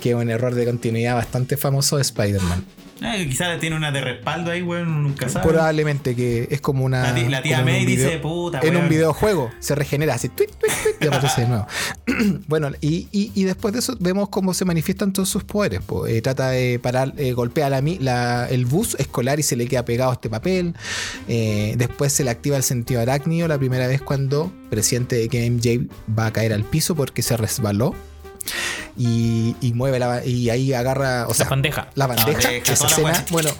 Que es un error de continuidad bastante famoso de Spider-Man. Eh, quizás tiene una de respaldo ahí, weón, nunca sabe. Probablemente que es como una. La tía- la tía May dice, "Puta, En un weón". videojuego se regenera así, tweet, tweet, tweet, y aparece de nuevo. bueno, y, y- y después de eso vemos cómo se manifiestan todos sus poderes. po. Eh, trata de parar, eh, golpea la, mi- la- el bus escolar y se le queda pegado este papel. Eh, después se le activa el sentido arácnido la primera vez cuando presiente de que MJ va a caer al piso porque se resbaló. Y, y mueve la y ahí agarra, o sea, bandeja. La bandeja, bandeja, esa la escena, bueno,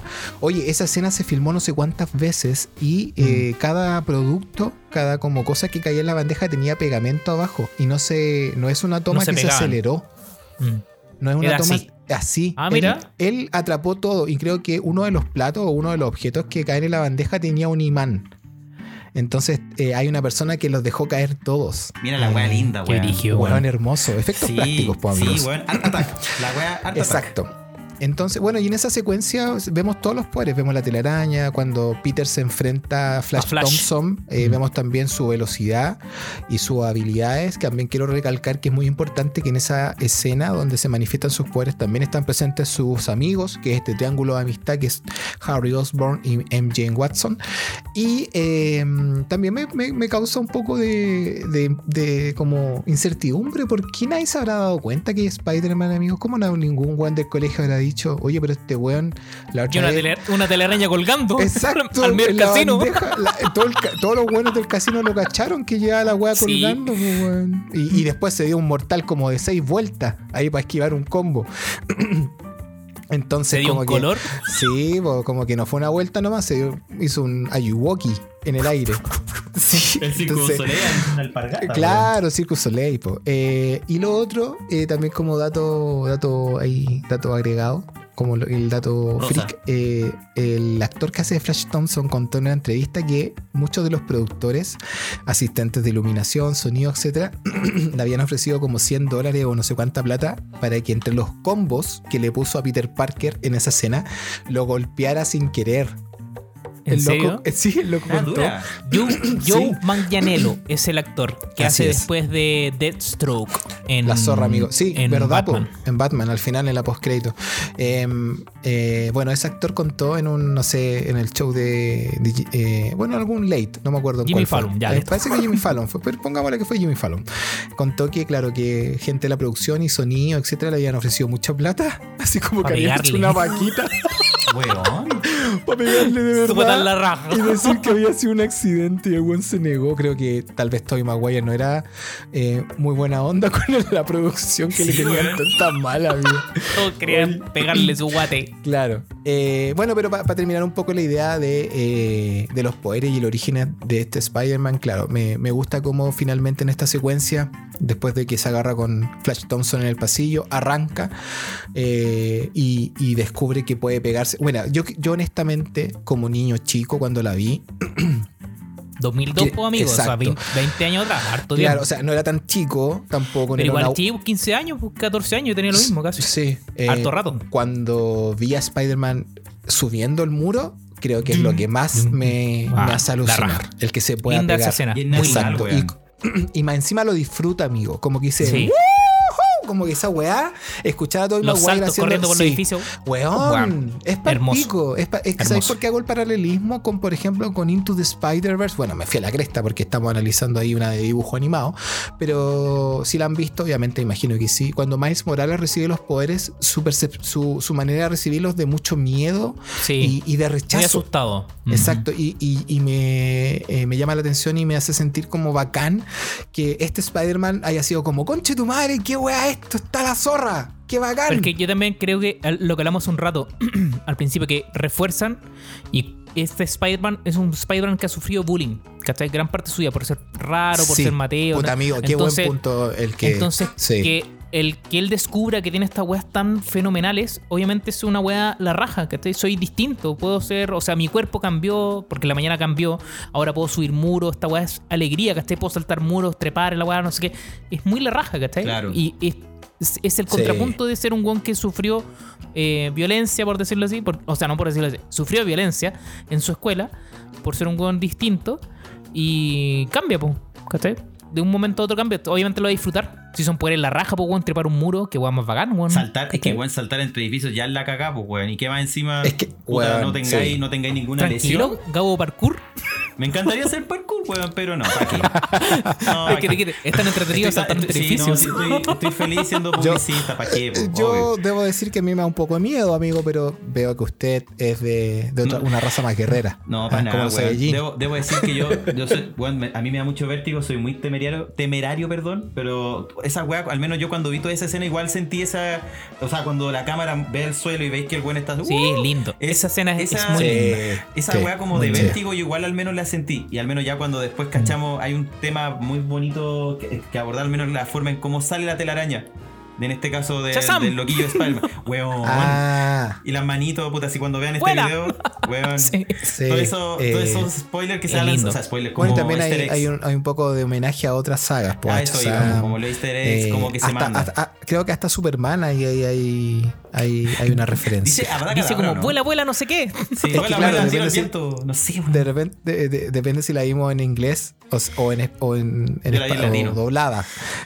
oye, esa escena se filmó no sé cuántas veces y eh, cada producto, cada como cosa que caía en la bandeja tenía pegamento abajo y no se, no es una toma No se que se aceleró. Mm. No es una Era toma así. así. Ah, Él- mira. Él, atrapó todo y creo que uno de los platos o uno de los objetos que caen en la bandeja tenía un imán. Entonces eh, hay una persona que los dejó caer todos. Mira la wea linda, Qué weón. weón. hermoso. Efectos Sí, prácticos, pues, sí, amigos. weón. Art Attack. La wea Art Attack. Entonces, bueno, y en esa secuencia vemos todos los poderes. Vemos la telaraña, cuando Peter se enfrenta a Flash, A Flash. Thompson, eh, vemos también su velocidad y sus habilidades. También quiero recalcar que es muy importante que en esa escena donde se manifiestan sus poderes también están presentes sus amigos, que es este triángulo de amistad que es Harry Osborn y MJ Watson. Y eh, también me, me- me causa un poco de, de- de como incertidumbre porque nadie se habrá dado cuenta que Spider-Man, amigos. ¿Cómo no ningún weón del colegio habrá dicho, oye, pero este weón la Y otra una, vez- tele- una telaraña colgando Exacto, al medio del casino. bandeja, la- todo el ca- todos los buenos del casino lo cacharon que llevaba la weá colgando, weón. y, y después se dio un mortal como de seis vueltas ahí para esquivar un combo. Entonces, Se dio como un que, color. Sí, como que no fue una vuelta nomás, se hizo un ayuwoki en el aire. Sí, El circo entonces- Soleil alpargata. Claro, Circus Soleil. po. Eh, y lo otro, eh, también como dato, dato ahí, dato agregado, como el dato Rosa. freak, eh, el actor que hace de Flash Thompson contó en una entrevista que muchos de los productores, asistentes de iluminación, sonido, etcétera, le habían ofrecido como 100 dólares o no sé cuánta plata para que entre los combos que le puso a Peter Parker en esa escena lo golpeara sin querer. ¿En el serio? loco, sí, el loco Ah, contó. dura. Joe, Sí. Joe Manganiello es el actor que Así hace es. después de Deathstroke en La zorra, amigo. Sí, en verdad, po, Batman. en Batman, al final, en la postcrédito. Eh, eh, bueno, ese actor contó en un, no sé, en el show de. de, eh, bueno, algún late, no me acuerdo. en Jimmy cuál fue. Fallon, ya, Eh, parece que Jimmy Fallon fue, pero pongámosle que fue Jimmy Fallon. Contó que, claro, que gente de la producción y sonido, etcétera, le habían ofrecido mucha plata, así como que habían hecho una vaquita Weón. Para pegarle de verdad. la raja. Y decir que había sido un accidente y el buen se negó. Creo que tal vez Toby Maguire no era eh, muy buena onda con la producción que le tenían weón. tanta mala. Todos querían pegarle su guate. Claro. Eh, bueno, pero para terminar un poco la idea de, eh, de los poderes y el origen de este Spider-Man, claro, me, me gusta cómo finalmente en esta secuencia, después de que se agarra con Flash Thompson en el pasillo, arranca eh, y, y descubre que puede pegarse. Bueno, yo, yo honestamente, como niño chico, cuando la vi, 2002, Que- pues, amigos. O sea, exacto. 20, 20 años atrás, harto claro, tiempo. o sea, no era tan chico, tampoco. Pero igual, una- chico, 15 años, pues, 14 años, yo tenía lo mismo casi. Sí. eh, Harto rato. Cuando vi a Spider-Man subiendo el muro, creo que es lo que más me, Ah, me hace alucinar. El que se pueda Linda pegar. esa escena. Muy Y, y más encima lo disfruta, amigo. Como que dice, Sí. Como que esa weá, escuchar a todo Los saltos corriendo por los edificios. Weón, Weón, es para hermoso. Es, pa- es que ¿Sabes Hermoso. por qué hago el paralelismo con, por ejemplo, con Into the Spider-Verse? Bueno, me fui a la cresta porque estamos analizando ahí una de dibujo animado. Pero si la han visto, obviamente imagino que sí. Cuando Miles Morales recibe los poderes, su, su, su manera de recibirlos de mucho miedo Sí. y, y de Muy rechazo. asustado. Exacto, y, y- y me, eh, me llama la atención y me hace sentir como bacán que este Spider-Man haya sido como, conche tu madre, qué weá esto, está la zorra, qué bacán. Pero es que yo también creo que lo que hablamos un rato al principio, que refuerzan y este Spider-Man es un Spider-Man que ha sufrido bullying, ¿cachai? Gran parte suya por ser raro, por Sí, ser Mateo. puta ¿no? amigo, qué Entonces- buen punto el que... Entonces, sí. que el que él descubra que tiene estas weas tan fenomenales, obviamente es una wea la raja, ¿cachai? Soy distinto, puedo ser, o sea, mi cuerpo cambió, porque la mañana cambió, ahora puedo subir muros, esta wea es alegría, ¿cachai? Puedo saltar muros, trepar en la wea, no sé qué. Es muy la raja, ¿cachai? Claro. Y es, es- es el Sí. contrapunto de ser un weón que sufrió eh, violencia, por decirlo así, por- o sea, no por decirlo así, sufrió violencia en su escuela por ser un weón distinto y cambia, po, ¿cachai? De un momento a otro cambia. Obviamente lo va a disfrutar. Si son poderes la raja, pues, weón, trepar un muro, que weón más bacán, weón. Saltar, es que weón, saltar en tu edificio ya es la cagá, pues weón. Y que más encima, Es que, puta, weón, no tengáis, sí. no tengáis ninguna Tranquilo, lesión. Gabo Parkour. Me encantaría hacer parkour, weón, pero no, ¿para qué? No, Ay, ¿pa' que- qué? que- es tan entretenido Estoy- saltar entre sí, no, edificios. sí, estoy, estoy feliz siendo publicista, ¿para qué? po? Yo Obvio. debo decir que a mí me da un poco de miedo, amigo, pero veo que usted es de, de otra- No. una raza más guerrera. No, Ah, para como nada, weón. Debo, debo decir que yo, yo soy, weón, a mí me da mucho vértigo, soy muy temerario, temerario, perdón, pero esa weá, al menos yo cuando vi toda esa escena igual sentí esa, o sea, cuando la cámara ve el suelo y veis que el weón está... Sí, ¡Uh! es lindo. Es- esa escena es, esa- es muy Sí, linda. Esa sí, weá como de vértigo, yo igual al menos la sentí. Y al menos ya cuando después cachamos, hay un tema muy bonito que, que abordar, al menos la forma en cómo sale la telaraña. En este caso de- del loquillo de Spider-Man. Weón. Ah, Y las manitos, puta, así cuando vean este video, weón. Sí. sí. Todo eso, eh, todos esos spoilers que se o sea, spoilers como Bueno, también hay, un, hay un poco de homenaje a otras sagas. po, Ah, eso Shazam, iba, como los easter eggs, eh, como que se hasta- manda. hasta- creo que hasta Superman ahí hay, hay, hay, hay una referencia. Dice, Dice como, ¿no? vuela, vuela, no sé qué. Sí, vuela, claro, vuela, depende el si-. No sé, weón. De repente, de- de- depende si la vimos en inglés o, en, o en, en Yo la vi en espa- o latino. doblada.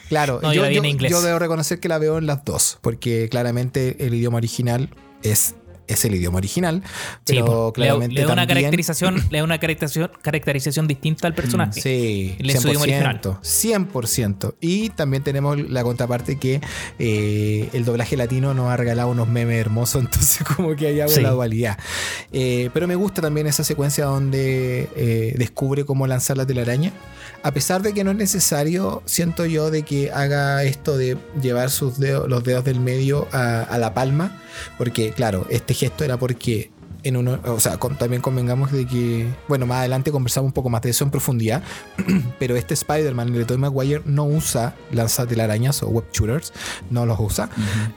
Claro, No, yo yo, la vi en yo- inglés. yo debo reconocer que la veo en las dos, porque claramente el idioma original es, es el idioma original, pero claramente le da una caracterización, le da una caracterización, caracterización distinta al personaje. Sí, su idioma original. 100%, 100%. Y también tenemos la contraparte que eh, el doblaje latino nos ha regalado unos memes hermosos, entonces como que ahí hago Sí. la dualidad. Eh, pero me gusta también esa secuencia donde eh, descubre cómo lanzar la telaraña. A pesar de que no es necesario, siento yo, de que haga esto de llevar sus dedos, los dedos del medio a, a la palma, porque claro, este gesto era porque en uno, o sea, con- también convengamos de que, bueno, más adelante conversamos un poco más de eso en profundidad, pero este Spider-Man, el de Tobey Maguire, no usa lanzatelarañas o web shooters, no los usa.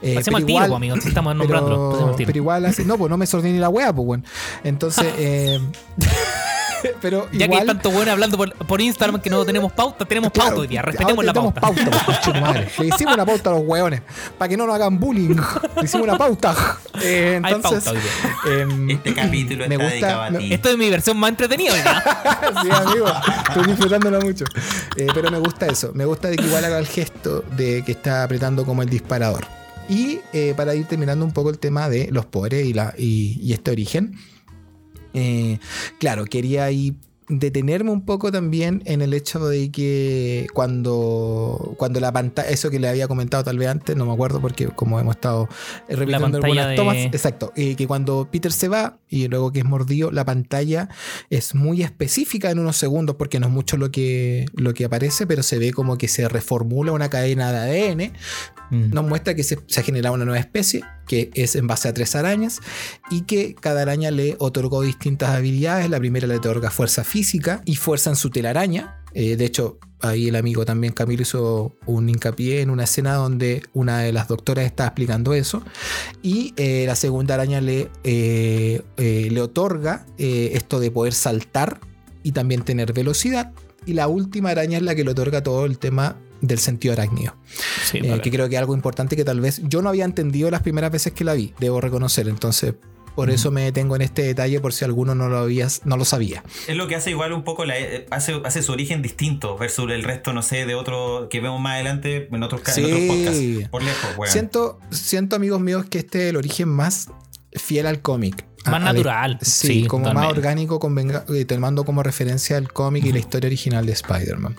Eh, Pasemos pero al tiro, igual- po, amigo. si Estamos. Pasemos pero, pero igual hace, no, pues no me sordí ni la wea, pues bueno. Entonces, eh, pero Ya que hay tanto bueno hablando por, por Instagram que no tenemos pauta, tenemos Claro, pauta hoy día. Respetemos la pauta. tenemos pauta. pues, madre. Le hicimos una pauta a los hueones para que no nos hagan bullying. Le hicimos una pauta. Eh, Hay entonces, pauta hoy día. em, Este capítulo me está gusta- dedicado a ti. Esto es mi versión más entretenida hoy día. sí, amigo, estoy disfrutándolo mucho. Eh, pero me gusta eso. Me gusta de que igual haga el gesto de que está apretando como el disparador. Y eh, para ir terminando un poco el tema de los poderes y, la, y, y este origen. Eh, claro, quería ahí detenerme un poco también en el hecho de que cuando, cuando la pantalla, eso que le había comentado tal vez antes, no me acuerdo porque como hemos estado repitiendo algunas de- tomas, exacto, eh, que cuando Peter se va y luego que es mordido, la pantalla es muy específica en unos segundos porque no es mucho lo que, lo que aparece, pero se ve como que se reformula una cadena de ADN Mm. nos muestra que se, se ha generado una nueva especie, que es en base a tres arañas, y que cada araña le otorgó distintas habilidades. La primera le otorga fuerza física y fuerza en su telaraña. Eh, de hecho, ahí el amigo también Camilo hizo un hincapié en una escena donde una de las doctoras está explicando eso. Y eh, la segunda araña le, eh, le otorga esto de poder saltar y también tener velocidad. Y la última araña es la que le otorga todo el tema del sentido arácnido. Sí, Eh, que creo que es algo importante que tal vez yo no había entendido las primeras veces que la vi, debo reconocer. Entonces, por eso me detengo en este detalle por si alguno no lo, habías, no lo sabía. Es lo que hace igual un poco, la, eh, hace, hace su origen distinto versus el resto, no sé, de otro que vemos más adelante en otros, ca- en otros Sí. podcasts. Por lejos, weón. Siento, siento, amigos míos, que este es el origen más fiel al cómic. Más A- a- natural. Sí, Sí, como más orgánico, convenga- eh, tomando como referencia el cómic y la historia original de Spider-Man.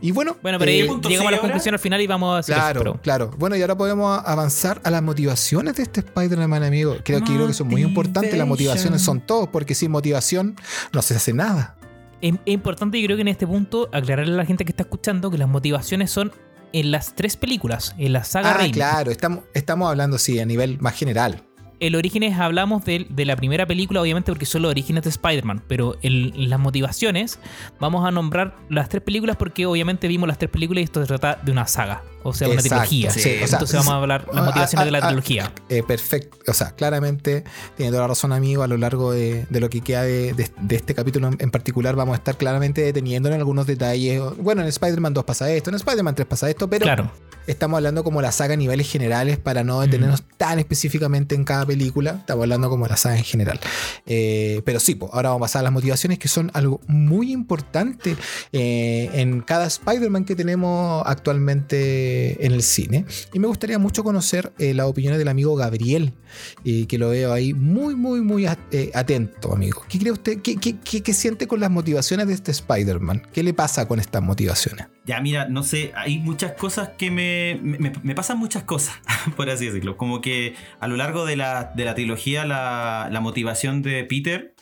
Y bueno, Bueno, pero eh, llegamos a la conclusión al final y vamos a hacer Claro, eso, pero- claro. Bueno, y ahora podemos avanzar a las motivaciones de este Spider-Man, amigo. Creo que, creo que son muy importantes. Las motivaciones son todo, porque sin motivación no se hace nada. Es, es importante, yo creo que en este punto, aclararle a la gente que está escuchando que las motivaciones son en las tres películas, en la saga Ah, Raimi. claro. Estamos, estamos hablando, sí, a nivel más general. El Orígenes hablamos de, de la primera película, obviamente, porque son los orígenes de Spider-Man. Pero en, las motivaciones vamos a nombrar las tres películas porque obviamente vimos las tres películas y esto se trata de una saga. O sea, una Exacto, trilogía. sí, o sea, Entonces vamos a hablar las ah, motivaciones ah, de la ah, trilogía. Eh, perfecto. O sea, claramente tiene toda la razón, amigo. A lo largo de, de lo que queda de, de- de este capítulo en, particular, vamos a estar claramente deteniendo en algunos detalles. Bueno, en Spider-Man 2 pasa esto, en Spider-Man 3 pasa esto, pero Claro. estamos hablando como la saga a niveles generales para no detenernos tan específicamente en cada película. Estamos hablando como la saga en general. Eh, pero sí, pues, ahora vamos a pasar a las motivaciones que son algo muy importante eh, en cada Spider-Man que tenemos actualmente en el cine. Y me gustaría mucho conocer eh, las opiniones del amigo Gabriel, eh, que lo veo ahí muy, muy, muy eh, atento, amigo. ¿Qué cree usted? ¿Qué, qué- qué- qué siente con las motivaciones de este Spider-Man? ¿Qué le pasa con estas motivaciones? Ya, mira, no sé, hay muchas cosas que me, me, me pasan muchas cosas, por así decirlo. Como que a lo largo de la, de la trilogía la, la motivación de Peter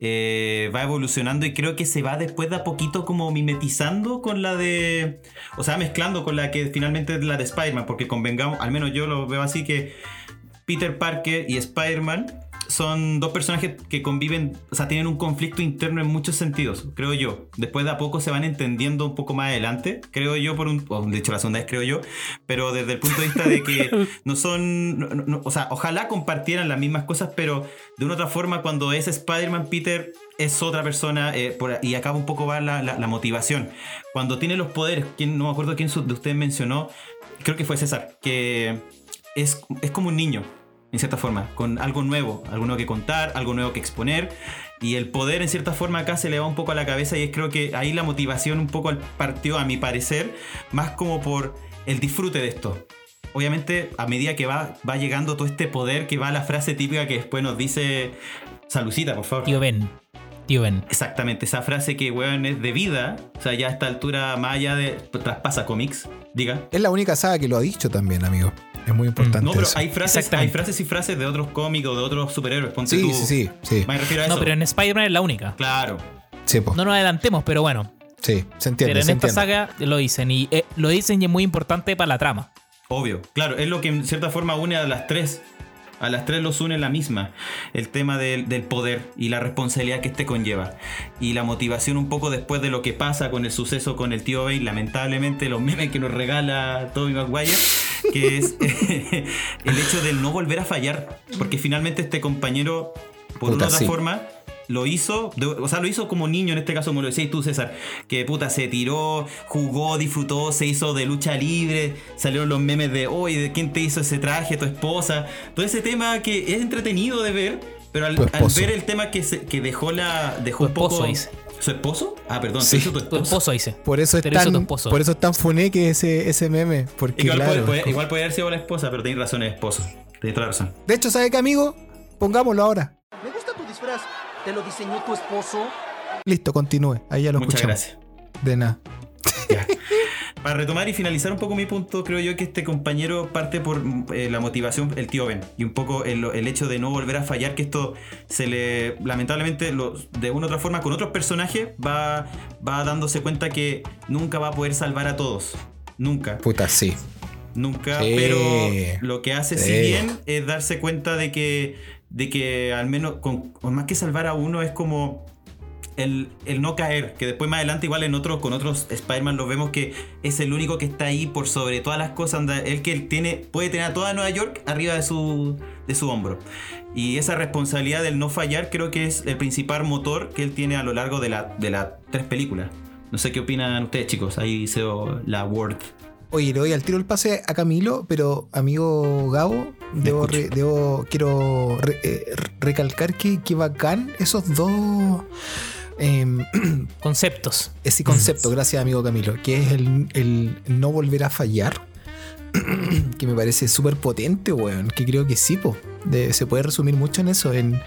eh, va evolucionando y creo que se va después de a poquito como mimetizando con la de... O sea, mezclando con la que finalmente es la de Spider-Man, porque convengamos, al menos yo lo veo así que Peter Parker y Spider-Man son dos personajes que conviven, o sea, tienen un conflicto interno en muchos sentidos, creo yo. Después de a poco se van entendiendo un poco más adelante, creo yo, por un. de hecho, la segunda vez creo yo, pero desde el punto de vista de que no son. no- no- no- o sea, ojalá compartieran las mismas cosas, pero de una otra forma, cuando es Spider-Man, Peter es otra persona eh, por- y acaba un poco va la, la- la motivación. Cuando tiene los poderes, ¿quién, no me acuerdo quién de ustedes mencionó, creo que fue César, que es, es como un niño, en cierta forma, con algo nuevo, algo nuevo que contar, algo nuevo que exponer. Y el poder, en cierta forma, acá se le va un poco a la cabeza y es creo que ahí la motivación un poco partió, a mi parecer, más como por el disfrute de esto. Obviamente, a medida que va, va llegando todo este poder, que va la frase típica que después nos dice, Salucita, por favor. Tío Ben. Tío Ben. Exactamente, esa frase que, weón, es de vida. O sea, ya a esta altura, más allá de. traspasa cómics, diga. Es la única saga que lo ha dicho también, amigo. Es muy importante. No, pero eso. hay frases, hay frases y frases de otros cómics o de otros superhéroes. Ponte Sí, tú. sí, sí, sí. Me refiero a eso. No, pero en Spider-Man es la única. Claro. Sí, po. No nos adelantemos, pero bueno. Sí, se entiende. pero en se esta entiende. saga lo dicen. Y eh, lo dicen y es muy importante para la trama. Obvio. Claro, es lo que en cierta forma une a las tres. A las tres los une la misma. El tema del, del poder y la responsabilidad que este conlleva. Y la motivación un poco después de lo que pasa con el suceso con el tío Bay. Lamentablemente los memes que nos regala Tobey Maguire. Que es el hecho del no volver a fallar. Porque finalmente este compañero, por Puta, una otra sí. forma, lo hizo, de- o sea, lo hizo como niño, en este caso, como lo decías tú, César, que puta se tiró, jugó, disfrutó, se hizo de lucha libre, salieron los memes de, oye, ¿de quién te hizo ese traje? Tu esposa. Todo ese tema que es entretenido de ver, pero al, ver el tema que, se- que dejó la. dejó Tu un poco. esposo. ¿Su esposo? Ah, perdón, Sí. ¿te hizo tu Tu esposo? esposo dice. Por eso es Te tu tan, esposo. por eso es tan funeque ese, ese meme. Porque Igual, claro. puede, puede- igual puede haber sido la esposa, pero tenés razón, es esposo. Tenés toda la razón. De hecho, ¿sabe qué, amigo? Pongámoslo ahora. Me gusta tu disfraz. ¿Te lo diseñó tu esposo? Listo, continúe. Ahí ya lo Muchas escuchamos. gracias. De nada. Ya. Para retomar y finalizar un poco mi punto, creo yo que este compañero parte por eh, la motivación, el tío Ben, y un poco el, el hecho de no volver a fallar, que esto se le, lamentablemente, lo- de una u otra forma, con otros personajes, va, va dándose cuenta que nunca va a poder salvar a todos. Nunca. Puta, sí. Nunca, Sí. pero lo que hace, si Sí. bien, es darse cuenta de que, de que al menos, con, con más que salvar a uno, es como el, el no caer. Que después, más adelante, igual en otros, con otros Spider-Man, lo vemos que es el único que está ahí por sobre todas las cosas. anda, El que tiene, puede tener a toda Nueva York arriba de su, de su hombro. Y esa responsabilidad del no fallar, creo que es el principal motor que él tiene a lo largo de las de las tres películas. No sé qué opinan ustedes, chicos. Ahí hice la word. Oye, le doy al tiro el pase a Camilo, pero amigo Gabo, debo, re- debo quiero re- eh, recalcar que, que bacán esos dos em, Conceptos. ese concepto, gracias amigo Camilo, que es el, el no volver a fallar, que me parece súper potente, weón, que creo que sí, po. De- se puede resumir mucho en eso, en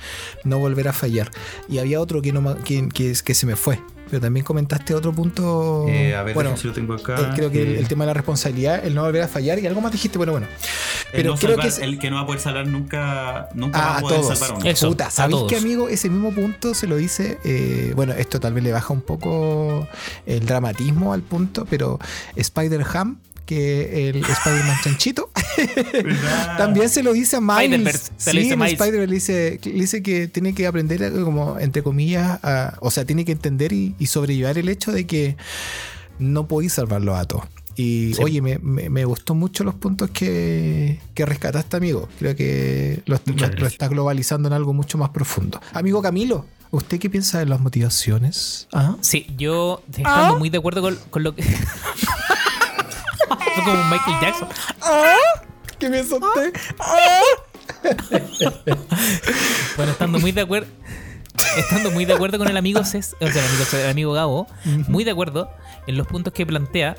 no volver a fallar. Y había otro que, no, que, que, que se me fue, pero también comentaste otro punto. Eh, a ver, bueno, si lo tengo acá. eh, creo que el, Eh, el tema de la responsabilidad, el no volver a fallar y algo más dijiste, bueno, bueno. el Pero no creo salvar- que es- el que no va a poder salvar nunca, nunca Ah, va a poder todos. salvar a uno. Eso, Puta, a ¿sabéis todos. que amigo? Ese mismo punto se lo dice. eh, bueno, esto tal vez le baja un poco el dramatismo al punto, pero Spider-Ham, que el Spider-Man chanchito, también se lo dice a Miles. Sí, lo dice en Miles. Spider-Man le dice, le dice que tiene que aprender, como entre comillas, a- o sea, tiene que entender y, y sobrellevar el hecho de que no podéis salvarlo a todos. Y Sí. oye, me, me- me gustó mucho los puntos que, que rescataste, amigo. Creo que lo, estás globalizando en algo mucho más profundo. Amigo Camilo, ¿usted qué piensa de las motivaciones? ¿Ah? Sí, yo estando muy de acuerdo con, con lo que. Fue como un Michael Jackson. ¿Qué piensa usted? Bueno, estando muy de acuerdo. Estando muy de acuerdo con el amigo Cés, o sea, el amigo, el amigo Gabo, muy de acuerdo en los puntos que plantea.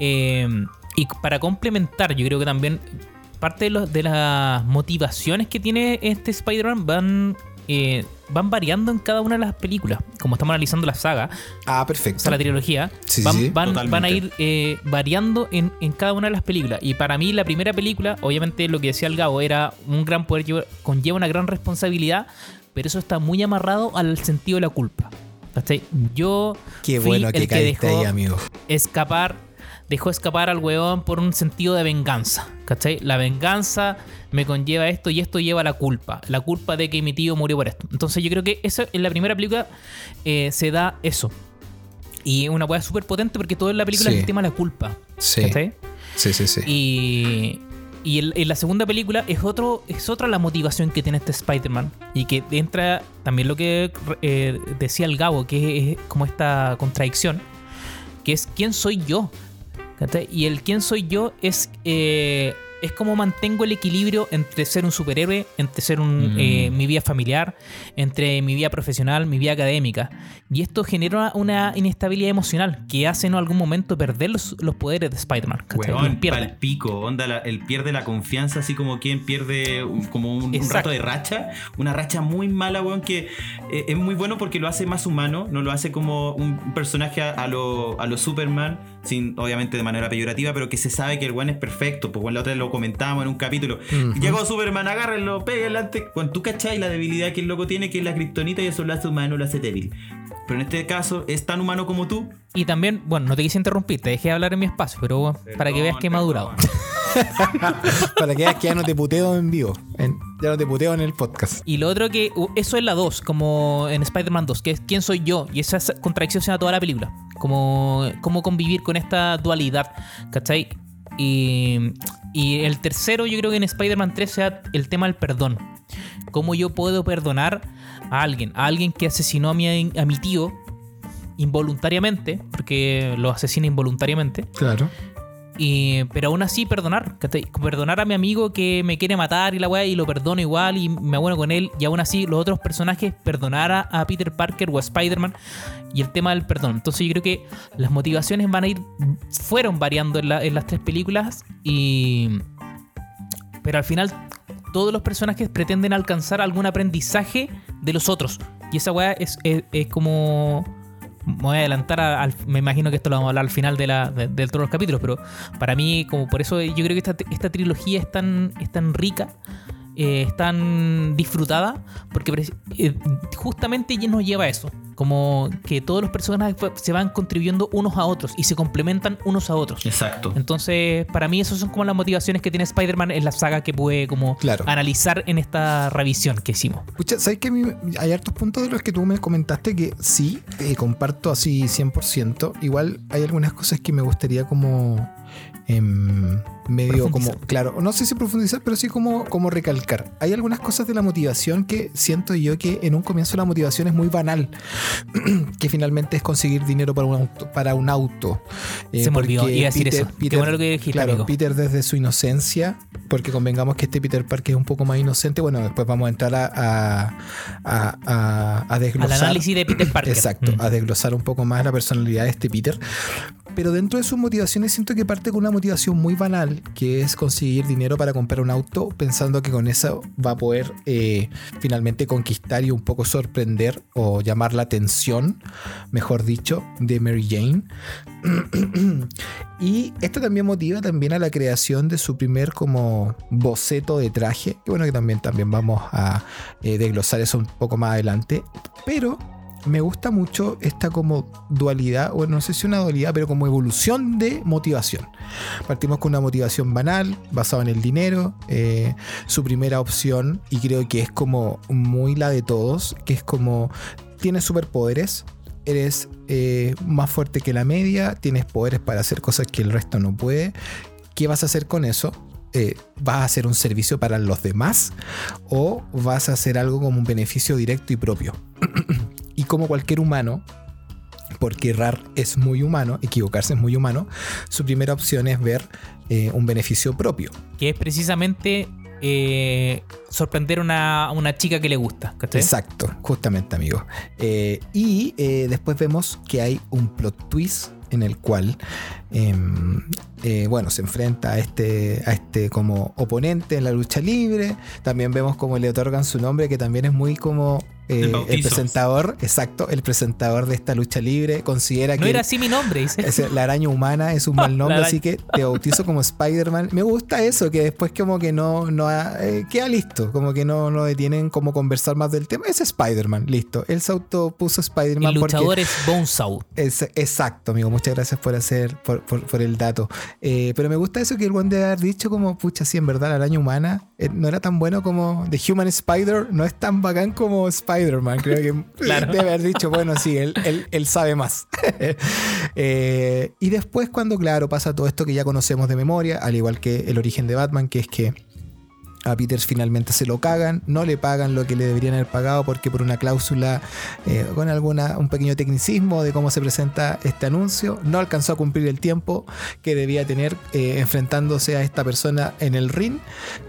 eh, Y para complementar, yo creo que también parte de, los- de las motivaciones que tiene este Spider-Man van, eh, van variando en cada una de las películas. Como estamos analizando la saga, Ah, o perfecto. sea, la trilogía, Sí, van, sí, van- totalmente. van a ir eh, variando en, en cada una de las películas. Y para mí, la primera película, obviamente lo que decía el Gabo, era un gran poder, lleva- conlleva una gran responsabilidad, pero eso está muy amarrado al sentido de la culpa. ¿Cachai? Yo Qué fui bueno el que que caíste dejó ahí, amigo. escapar, dejó escapar al weón por un sentido de venganza. ¿Cachai? La venganza me conlleva esto y esto lleva la culpa. La culpa de que mi tío murió por esto. Entonces yo creo que eso en la primera película eh, se da eso. Y es una weá súper potente porque todo en la película Sí. es el tema de la culpa. Sí. ¿Cachai? Sí, sí, sí. Y, y en la segunda película es otro es otra la motivación que tiene este Spider-Man. Y que entra también lo que eh, decía el Gabo, que es como esta contradicción, que es quién soy yo. ¿Cachai? Y el quién soy yo es, eh, es como mantengo el equilibrio entre ser un superhéroe, entre ser un, Mm. eh, mi vida familiar, entre mi vida profesional, mi vida académica. Y esto genera una inestabilidad emocional que hace en algún momento perder los, los poderes de Spider-Man. pa'l pico, onda, la- él pierde la confianza, así como quien pierde un- como un, rato de racha, una racha muy mala, weón, que eh, es muy bueno porque lo hace más humano, no lo hace como un personaje a, a lo, a lo Superman, sin, obviamente de manera peyorativa, pero que se sabe que el weón es perfecto, pues weón, la otra vez lo comentamos en un capítulo, llegó Superman, agárrenlo, péguenle antes, cuando tú cachai la debilidad que el loco tiene, que es la kriptonita y eso lo hace humano, lo hace débil. Pero en este caso es tan humano como tú. Y también, bueno, no te quise interrumpir, te dejé hablar en mi espacio, pero bueno, para que veas que he madurado. Para que veas que ya no te puteo en vivo. En- ya no te puteo en el podcast. Y lo otro que, uh, eso es la 2, como en Spider-Man 2, que es quién soy yo. Y esa es- contradicción se da toda la película. Como convivir con esta dualidad, ¿cachai? Y, y el tercero, yo creo que en Spider-Man 3 sea el tema del perdón. Cómo yo puedo perdonar a alguien, a alguien que asesinó a mi, a mi tío involuntariamente, porque lo asesina involuntariamente. Claro. Y, pero aún así perdonar, perdonar a mi amigo que me quiere matar y la weá y lo perdono igual y me abueno con él y aún así los otros personajes perdonar a, Peter Parker o a Spider-Man y el tema del perdón. Entonces yo creo que las motivaciones van a ir, fueron variando en, la- en las tres películas y... Pero al final todos los personajes pretenden alcanzar algún aprendizaje de los otros. Y esa weá es- es como... Me voy a adelantar a- al, me imagino que esto lo vamos a hablar al final de, la, de, de todos los capítulos, pero para mí, como por eso yo creo que esta, esta trilogía es tan, es tan rica, eh, es tan disfrutada, porque eh, justamente ella nos lleva a eso, como que todos los personajes se van contribuyendo unos a otros y se complementan unos a otros. Exacto. Entonces, para mí, esas son como las motivaciones que tiene Spider-Man en la saga que pude como Claro. analizar en esta revisión que hicimos. Pucha, ¿sabes que hay hartos puntos de los que tú me comentaste que sí, eh, comparto así 100%. Igual hay algunas cosas que me gustaría como em, medio como, claro, no sé si profundizar, pero sí como, como recalcar. Hay algunas cosas de la motivación que siento yo que en un comienzo la motivación es muy banal, que finalmente es conseguir dinero para un auto. Para un auto. Eh, Se me olvidó, iba a decir eso. Qué bueno lo que dijiste, Claro, amigo. Peter desde su inocencia, porque convengamos que este Peter Parker es un poco más inocente, bueno, después vamos a entrar a, a, a- a- a Al desglosar. análisis de Peter Parker. Exacto, Mm. a desglosar un poco más la personalidad de este Peter. Pero dentro de sus motivaciones siento que parte con una motivación muy banal, que es conseguir dinero para comprar un auto, pensando que con eso va a poder eh, finalmente conquistar y un poco sorprender o llamar la atención, mejor dicho, de Mary Jane. y esto también motiva también a la creación de su primer como boceto de traje, que bueno que también, también vamos a eh, desglosar eso un poco más adelante. Pero me gusta mucho esta como dualidad, bueno, no sé si una dualidad, pero como evolución de motivación. Partimos con una motivación banal, basada en el dinero, eh, su primera opción, y creo que es como muy la de todos, que es como tienes superpoderes, eres eh, más fuerte que la media, tienes poderes para hacer cosas que el resto no puede. ¿Qué vas a hacer con eso? Eh, ¿Vas a hacer un servicio para los demás o vas a hacer algo como un beneficio directo y propio? como cualquier humano, porque errar es muy humano, equivocarse es muy humano, su primera opción es ver eh, un beneficio propio. que es precisamente eh, sorprender a una, una chica que le gusta. ¿cachai? Exacto, justamente, amigo. Eh, y eh, después vemos que hay un plot twist en el cual em, eh, bueno, se enfrenta a este, a este como oponente en la lucha libre. También vemos como le otorgan su nombre, que también es muy como eh, El presentador, exacto, el presentador de esta lucha libre considera No que era así mi nombre, dice. la araña humana es un mal nombre, así que te bautizo como Spider-Man. Me gusta eso, que después como que no, no ha- eh, queda listo, como que no, no detienen como conversar más del tema. Es Spider-Man, listo. Él se autopuso Spider-Man El porque... luchador es Bonesaw. Es- exacto, amigo. Muchas gracias por hacer, por, por- por el dato. Eh, pero me gusta eso que el buen de haber dicho como, pucha, sí, en verdad, la araña humana eh, no era tan bueno como The Human Spider, no es tan bacán como Spider-Man. Creo que Claro. debe haber dicho, bueno, sí, él, él- él sabe más. Eh, y después cuando, claro, pasa todo esto que ya conocemos de memoria, al igual que el origen de Batman, que es que a Peter finalmente se lo cagan, no le pagan lo que le deberían haber pagado porque por una cláusula eh, con alguna un pequeño tecnicismo de cómo se presenta este anuncio, no alcanzó a cumplir el tiempo que debía tener eh, enfrentándose a esta persona en el ring,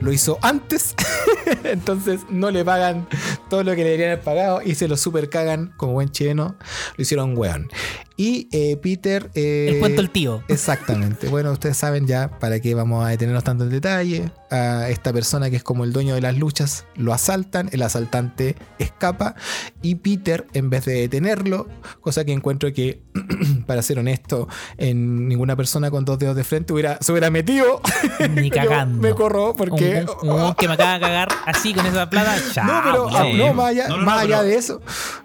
lo hizo antes, entonces no le pagan todo lo que le deberían haber pagado y se lo super cagan como buen chileno, lo hicieron weón. Y eh, Peter... eh, El cuento el tío. Exactamente. Bueno, ustedes saben ya para qué vamos a detenernos tanto en detalle. A esta persona que es como el dueño de las luchas lo asaltan, el asaltante escapa y Peter, en vez de detenerlo, cosa que encuentro que, para ser honesto, en ninguna persona con dos dedos de frente hubiera, se hubiera metido. Ni Pero cagando. Me corro porque. Un, un- un que me acaba de cagar así con esa plata. Chao. No, pero ah, sí. no, más allá, No, no, no, más allá pero- de eso.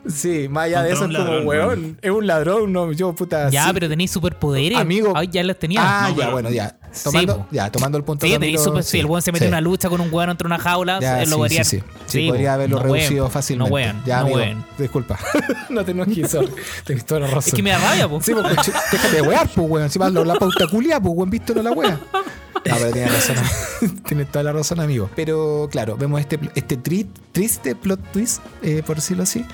Sí, más allá de eso es como, ladrón, weón, es un ladrón, no, yo puta. Ya, sí. pero tenéis superpoderes. Amigo. Ay, ya los tenía. Ah, No, ya, pero- bueno, ya. Sí, Tomando, ya, tomando el punto Sí, de tenéis super. Si el weón se mete en una lucha con un weón entre una jaula, Ya, él lo sí, podría. sí, sí. Sí, podría po. haberlo No reducido fácilmente. No weón. ya, no amigo, weón. disculpa. no te enojes, sorry. Tienes toda la razón. Es que me da rabia, po. Sí, pues, coche, déjate de wear, pues, weón. Si vas la, la pauta culia, pues, weón, visto no la wea. No, pero tienes razón. tienes toda la razón, amigo. Pero claro, vemos este, este tri- triste plot twist, eh, por decirlo así.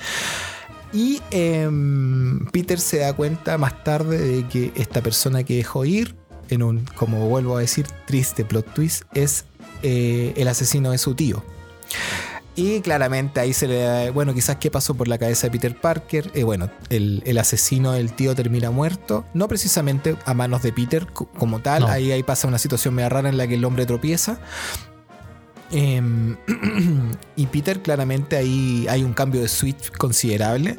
Y em, Peter se da cuenta más tarde de que esta persona que dejó ir, en un, como vuelvo a decir, triste plot twist, es eh, el asesino de su tío. Y claramente ahí se le da, bueno, quizás qué pasó por la cabeza de Peter Parker. Eh, bueno, el, el asesino del tío termina muerto, no precisamente a manos de Peter co- como tal, No. ahí, ahí pasa una situación media rara en la que el hombre tropieza. Em, y Peter claramente ahí hay un cambio de switch considerable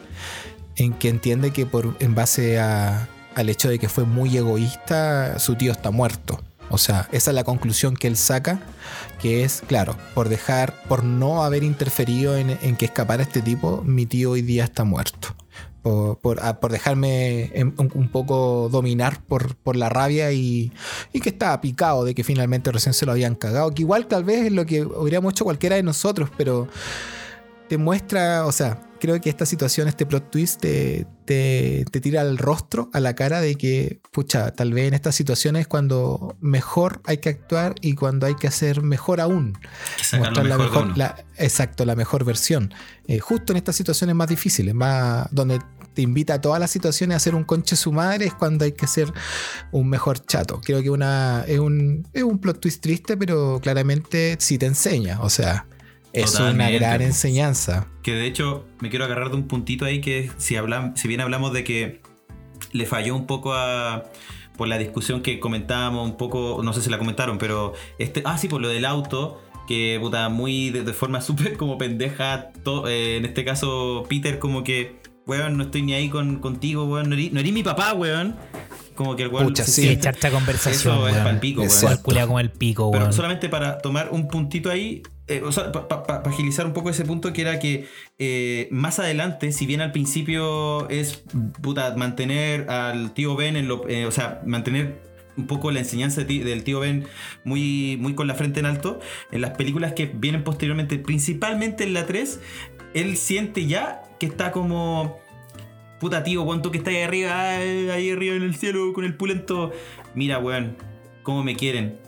en que entiende que por, en base a- al hecho de que fue muy egoísta, su tío está muerto. O sea, esa es la conclusión que él saca, que es, claro, por dejar, por no haber interferido en, en que escapara este tipo, mi tío hoy día está muerto. Ah, por dejarme en- un, poco dominar por, la rabia y, y que estaba picado de que finalmente recién se lo habían cagado. Que igual tal vez es lo que hubiéramos hecho cualquiera de nosotros, pero te muestra, o sea, creo que esta situación, este plot twist, te, te, te tira al rostro, a la cara de que, pucha, tal vez en estas situaciones cuando mejor hay que actuar y cuando hay que hacer mejor aún. Mostrar la mejor la- exacto, la mejor versión. Eh, justo en estas situaciones más difíciles, más donde te invita a todas las situaciones a hacer un conche su madre, es cuando hay que ser un mejor chato. Creo que una, es, un, es un plot twist triste, pero claramente sí te enseña. O sea, es una gran enseñanza. Que de hecho me quiero agarrar de un puntito ahí que si, hablam- si bien hablamos de que le falló un poco a por la discusión que comentábamos un poco, no sé si la comentaron, pero este, ah sí, por lo del auto, que puta, muy de, de forma súper como pendeja, to- eh, en este caso Peter como que, weón, no estoy ni ahí con, contigo, weón, no erí mi papá, weón. Como que el weón Pucha, sí. Charcha conversación. Eso es weón. cierto. Cual culea como el pico, Pero weón. solamente para tomar un puntito ahí, eh, o sea, para agilizar un poco ese punto, que era que eh, más adelante, si bien al principio es puta, mantener al tío Ben en lo. eh, o sea, mantener un poco la enseñanza de ti- del tío Ben muy, muy con la frente en alto, en las películas que vienen posteriormente, principalmente en la 3, él siente ya que está como. Puta tío, cuánto que está ahí arriba, ahí arriba en el cielo con el pulento. Mira, weón, cómo me quieren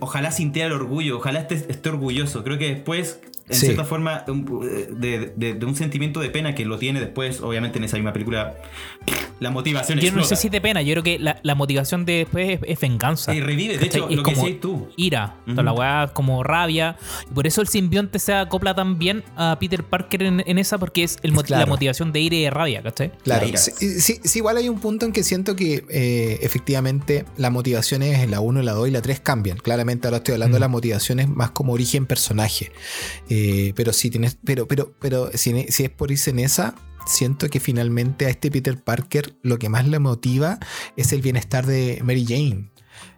ojalá sintiera el orgullo, ojalá esté, esté orgulloso. Creo que después en Sí. cierta forma, de, de- de un sentimiento de pena que lo tiene después, obviamente en esa misma película, la motivación Yo no sé si es de pena, yo creo que la, la motivación de después es, es venganza. Y revive, de hecho, Es lo que como decías tú. Ira, la weá como rabia. Y por eso el simbionte se acopla tan bien a Peter Parker en, en esa, porque es el Claro. la motivación de ira y de rabia, ¿cachai? Claro, sí, sí, sí, igual hay un punto en que siento que eh, efectivamente las motivaciones en la 1, la 2 y la 3 cambian. Claramente ahora estoy hablando de las motivaciones más como origen personaje. Eh, pero si tienes, pero, pero, pero si, si es por irse en esa, siento que finalmente a este Peter Parker lo que más le motiva es el bienestar de Mary Jane.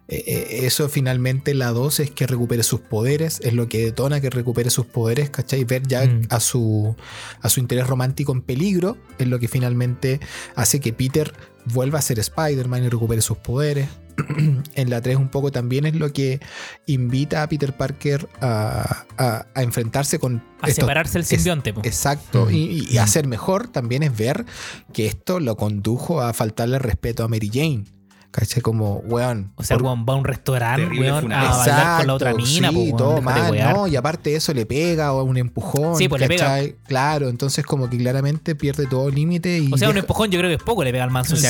Eh, eh, eso finalmente la 2 es que recupere sus poderes, es lo que detona que recupere sus poderes, ¿cachai? Ver ya Mm. a, su, a su interés romántico en peligro es lo que finalmente hace que Peter vuelva a ser Spider-Man y recupere sus poderes. en la 3 un poco también es lo que invita a Peter Parker a, a- a enfrentarse con... A separarse del es- simbionte. Exacto, Mm. y, y hacer mejor también es ver que esto lo condujo a faltarle respeto a Mary Jane. ¿Cachai? Como, weón. O sea, por- weón va a un restaurante, weón, a bailar con la otra Exacto, mina, sí, po, weón, todo mal. ¿no? Y aparte de eso le pega o un empujón. Sí, pues le pega. ¿cachai? Claro, entonces como que claramente pierde todo límite y O sea, un deja- empujón yo creo que es poco le pega al manso Sí,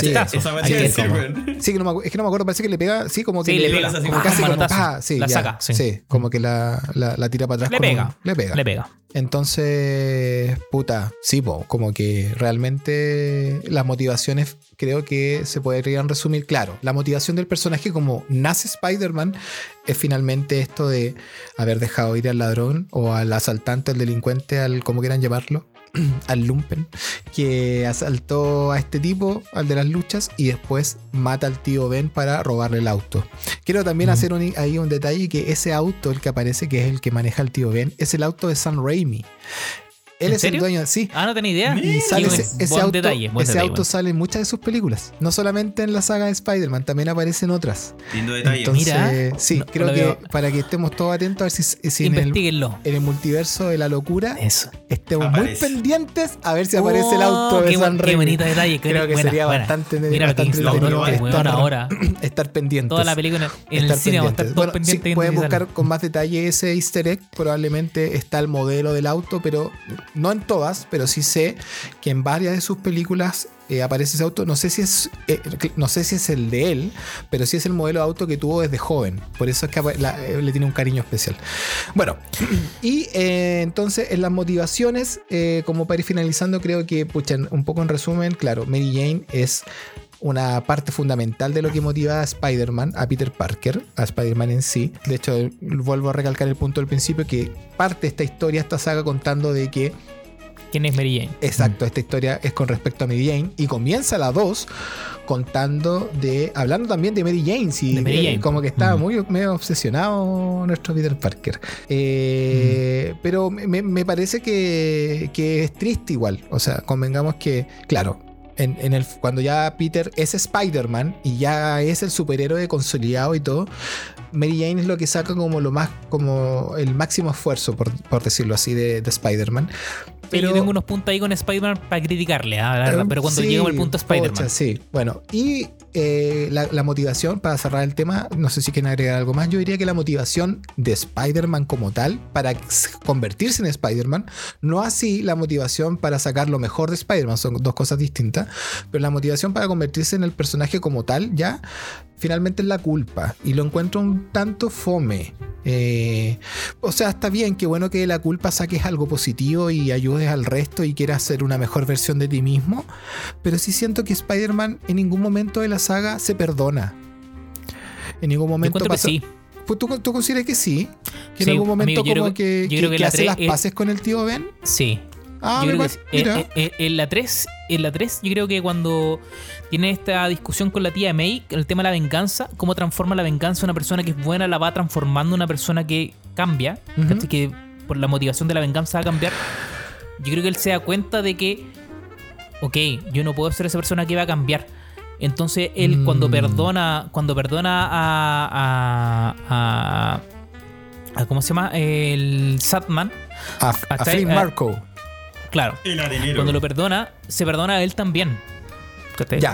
como- weón. Sí, que no me, es que no me acuerdo, parece que le pega, sí, como que Sí, le le pega. pegas así como como casi como pa, sí, La ya, saca, sí. como que la, la- la tira para atrás. Le un- pega. le pega. Le pega. Entonces, puta, sí, po, como que realmente las motivaciones creo que se podrían resumir. Claro, la motivación del personaje como nace Spider-Man es finalmente esto de haber dejado ir al ladrón o al asaltante, al delincuente, al como quieran llamarlo, al lumpen, que asaltó a este tipo, al de las luchas, y después mata al tío Ben para robarle el auto. Quiero también Mm. hacer un- ahí un detalle que ese auto, el que aparece, que es el que maneja el tío Ben, es el auto de Sam Raimi. Él ¿En es serio? el dueño, sí. Ah, no tenía idea. Y sale ese, ese buen auto, detalle, buen ese detalle, auto sale en muchas de sus películas. No solamente en la saga de Spider-Man, también aparece en otras. Lindo detalle. Entonces, Mira, sí, no- creo no que veo. para que estemos todos atentos a ver si, si en, el, Investíguenlo. en el multiverso de la locura Eso. estemos Aparece. muy pendientes a ver si aparece el auto Oh, de qué, buen- qué bonito detalle. Creo que buena, sería buena. bastante, Mira que entretenido estar- ahora. estar pendientes. Toda la película en el estar cine vamos a estar Bueno, sí, de pueden buscar con más detalle ese easter egg. Probablemente está el modelo del auto, pero no en todas, pero sí sé que en varias de sus películas eh, aparece ese auto. No sé si es eh, no sé si es el de él, pero sí es el modelo de auto que tuvo desde joven. Por eso es que eh, le tiene un cariño especial. Bueno, y entonces en las motivaciones, como para ir finalizando, creo que, pucha, un poco en resumen, claro, Mary Jane es una parte fundamental de lo que motiva a Spider-Man, a Peter Parker, a Spider-Man en sí. De hecho, vuelvo a recalcar el punto del principio que parte esta historia, esta saga contando de que ¿Quién es Mary Jane? Exacto, esta historia es con respecto a Mary Jane y comienza la 2 contando de, hablando también de Mary Jane, sí, De Mary eh, Jane. como que estaba Mm. muy medio obsesionado nuestro Peter Parker. Eh, Pero me, me parece que, que es triste igual, o sea, convengamos que, claro. En, cuando ya Peter es Spider-Man y ya es el superhéroe consolidado y todo, Mary Jane es lo que saca como lo más, como el máximo esfuerzo, por, por decirlo así, de, de Spider-Man. Pero yo tengo unos puntos ahí con Spider-Man para criticarle, ah, la verdad, Eh, pero cuando sí, llegamos al punto Spider-Man. sí, bueno, y eh, la, la motivación, para cerrar el tema, no sé si quieren agregar algo más, yo diría que la motivación de Spider-Man como tal, para convertirse en Spider-Man, no así la motivación para sacar lo mejor de Spider-Man, son dos cosas distintas, pero la motivación para convertirse en el personaje como tal, ya, finalmente es la culpa, y lo encuentro un tanto fome. Eh, o sea, está bien, que bueno que la culpa saques algo positivo y ayudes al resto y quieras ser una mejor versión de ti mismo, pero sí siento que Spider-Man en ningún momento de la saga se perdona. En ningún Yo momento que pasa- sí. Pues, ¿tú, tú consideras que sí? Que en algún momento amigo, como que- que, yo creo que- que que la hace las es- paces con el tío Ben. Sí. Ah, yo creo que mira. Eh, eh, en la 3, en la 3, yo creo que cuando tiene esta discusión con la tía May, el tema de la venganza, cómo transforma la venganza una persona que es buena, la va transformando en una persona que cambia. ¿cachai? que por la motivación de la venganza va a cambiar. Yo creo que él se da cuenta de que, ok, yo no puedo ser esa persona que va a cambiar. Entonces él Mm. cuando perdona, cuando perdona a, a, a- a- ¿cómo se llama? El Satman, a, a. Flynn Marco. claro, cuando lo perdona, se perdona a él también.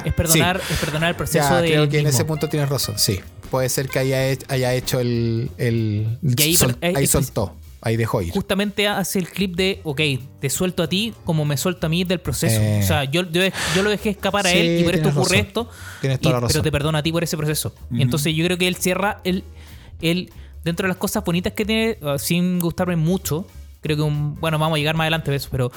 Es perdonar, es perdonar el proceso Ya, de creo que en ese punto tienes razón, sí. Puede ser que haya, haya hecho el... el Y ahí- sol- eh, ahí soltó. ahí dejó ir. justamente hace el clip de, ok, te suelto a ti como me suelto a mí del proceso. Eh. O sea, yo, yo, yo lo dejé escapar a él y por esto ocurre razón. esto. Tienes y- toda la pero te perdono a ti por ese proceso. Y entonces yo creo que él cierra, él, él, dentro de las cosas bonitas que tiene, uh, sin gustarme mucho, creo que, un, bueno, vamos a llegar más adelante de eso, pero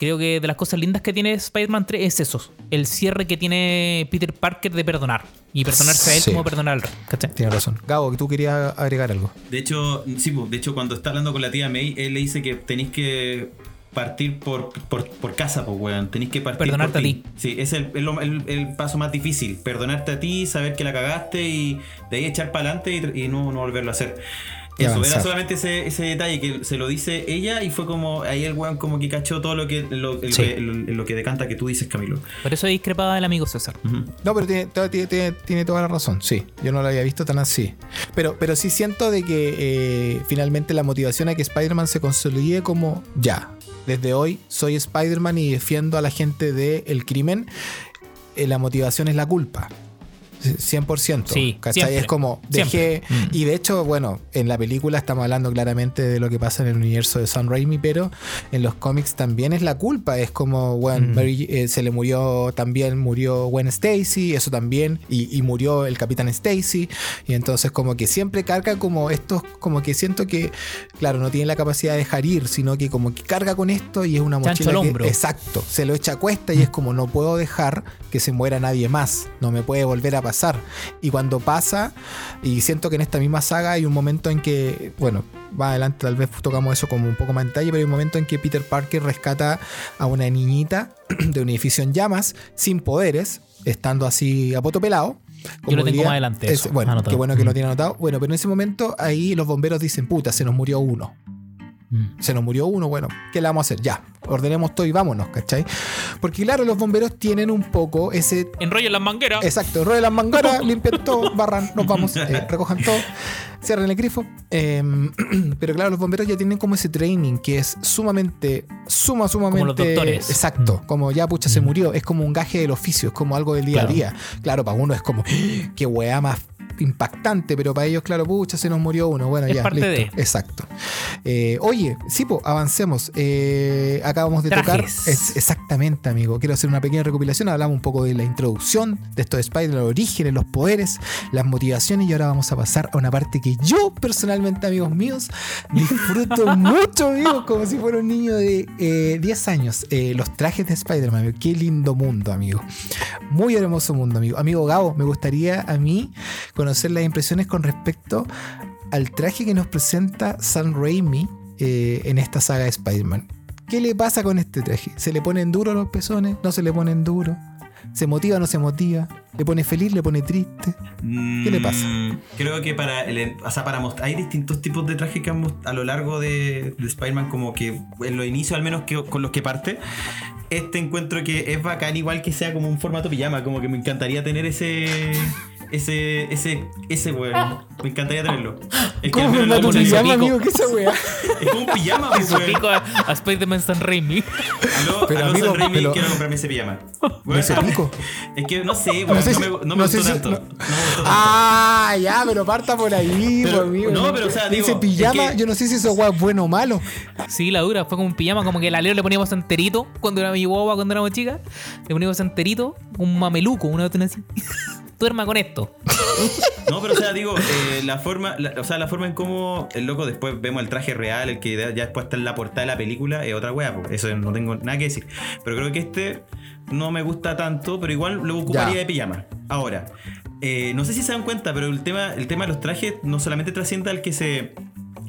creo que de las cosas lindas que tiene Spider-Man 3 es eso, el cierre que tiene Peter Parker de perdonar. Y perdonarse a él Sí. como perdonar al. ¿cachai? Tienes razón. Gabo, que tú querías agregar algo. De hecho, sí, pues, de hecho, cuando está hablando con la tía May, él le dice que tenéis que partir por, por, por casa, pues, weón. Tenéis que partir Perdonarte por a ti. Sí, es el, el, el- el paso más difícil. Perdonarte a ti, saber que la cagaste y de ahí echar para adelante y, y no, no volverlo a hacer. Eso, avanzar. era solamente ese, ese detalle que se lo dice ella y fue como ahí el weón como que cachó todo lo que lo, el- Sí. el- lo que decanta que tú dices, Camilo. Por eso discrepaba del amigo César. No, pero tiene, to- tiene, tiene- tiene toda la razón, sí. Yo no lo había visto tan así. Pero, pero sí siento de que eh, finalmente la motivación a que Spider-Man se consolide como ya. Desde hoy soy Spider-Man y defiendo a la gente del crimen. Eh, la motivación es la culpa. 100%. Sí, ¿cachai? siempre, Es como dejé. siempre. Mm. Y de hecho, bueno, en la película estamos hablando claramente de lo que pasa en el universo de Sam Raimi, pero en los cómics también es la culpa. Es como, bueno, Mm. Mary- eh, se le murió también, murió Gwen Stacy, eso también, y, y murió el Capitán Stacy. Y entonces, como que siempre carga como estos, como que siento que, claro, no tiene la capacidad de dejar ir, sino que como que carga con esto y es una Chancho mochila. al que- hombro. exacto, se lo echa a cuesta y es como, no puedo dejar que se muera nadie más, no me puede volver a pasar. Y cuando pasa, y siento que en esta misma saga hay un momento en que, bueno, más adelante tal vez tocamos eso como un poco más en detalle, pero hay un momento en que Peter Parker rescata a una niñita de un edificio en llamas, sin poderes, estando así a poto pelado. Yo lo tengo diría- más adelante es- eso, bueno, anotado. qué bueno que lo Mm. tiene anotado. Bueno, pero en ese momento ahí los bomberos dicen, puta, se nos murió uno Mm. se nos murió uno, bueno, ¿qué le vamos a hacer? Ya, ordenemos todo y vámonos, ¿cachai? Porque claro, los bomberos tienen un poco ese... Enrollen las mangueras. Exacto, rueden las mangueras, limpian todo, barran, nos vamos, eh, recojan todo, cierren el grifo. Eh, pero claro, los bomberos ya tienen como ese training que es sumamente, suma, sumamente... los doctores. Exacto, Mm. como ya pucha se murió, es como un gaje del oficio, es como algo del día Claro. a día. Claro, para uno es como, ¡Ah! qué weá más impactante, pero para ellos, claro, pucha, se nos murió uno. Bueno, Es ya, parte listo. de. Exacto. Eh, oye, sí, po, avancemos. Eh, acabamos de tocar. Es- exactamente, amigo. Quiero hacer una pequeña recopilación. Hablamos un poco de la introducción de esto de Spider, los orígenes, los poderes, las motivaciones. Y ahora vamos a pasar a una parte que yo, personalmente, amigos míos, disfruto mucho, amigos, como si fuera un niño de eh, 10 años. Eh, los trajes de Spider-Man, amigo. Qué lindo mundo, amigo. Muy hermoso mundo, amigo. Amigo Gabo, me gustaría a mí conocer las impresiones con respecto al traje que nos presenta Sam Raimi eh, en esta saga de Spider-Man. ¿Qué le pasa con este traje? ¿Se le ponen duros los pezones? ¿No se le ponen duros? ¿Se motiva o no se motiva? ¿Le pone feliz? ¿Le pone triste? ¿Qué le pasa? Mm, Creo que para el, o sea, para hay distintos tipos de trajes que a lo largo de, de Spider-Man, como que en los inicios al menos con los que parte. Este encuentro que es bacán, igual que sea como un formato pijama, como que me encantaría tener ese. Ese, ese, ese weón. Me encantaría tenerlo. Es que al menos lo- formato pijama, amigo? ¿Qué esa weá? Es como un pijama, pues, weón. pico a, a Spider-Man San Raimi. Aló, Pero, aló, amigo, San Raimi, pero- quiero comprarme ese pijama. ¿No ese pico? Es que no sé, weón. No No, sé si- me, no me no gustó sé si- tanto. no- No, me gustó tanto. Ah, ya, pero parta por ahí, Pero- pues, amigo. no, pero, o sea, Dice digo, pijama, es que- yo no sé si eso weá es bueno o malo. Sí, la dura. Fue como un pijama, como que el alero le poníamos enterito cuando era mi boba, cuando éramos chicas. Le poníamos enterito, un mameluco, una vez así. Duerma con esto. No, pero o sea, digo, eh, la forma, la- o sea, la forma en cómo el loco después vemos el traje real, el que ya después está en la portada de la película, es otra wea, eso no tengo nada que decir. Pero creo que este no me gusta tanto, pero igual lo ocuparía Ya. de pijama. Ahora, eh, no sé si se dan cuenta, pero el tema, el tema de los trajes no solamente trasciende al que se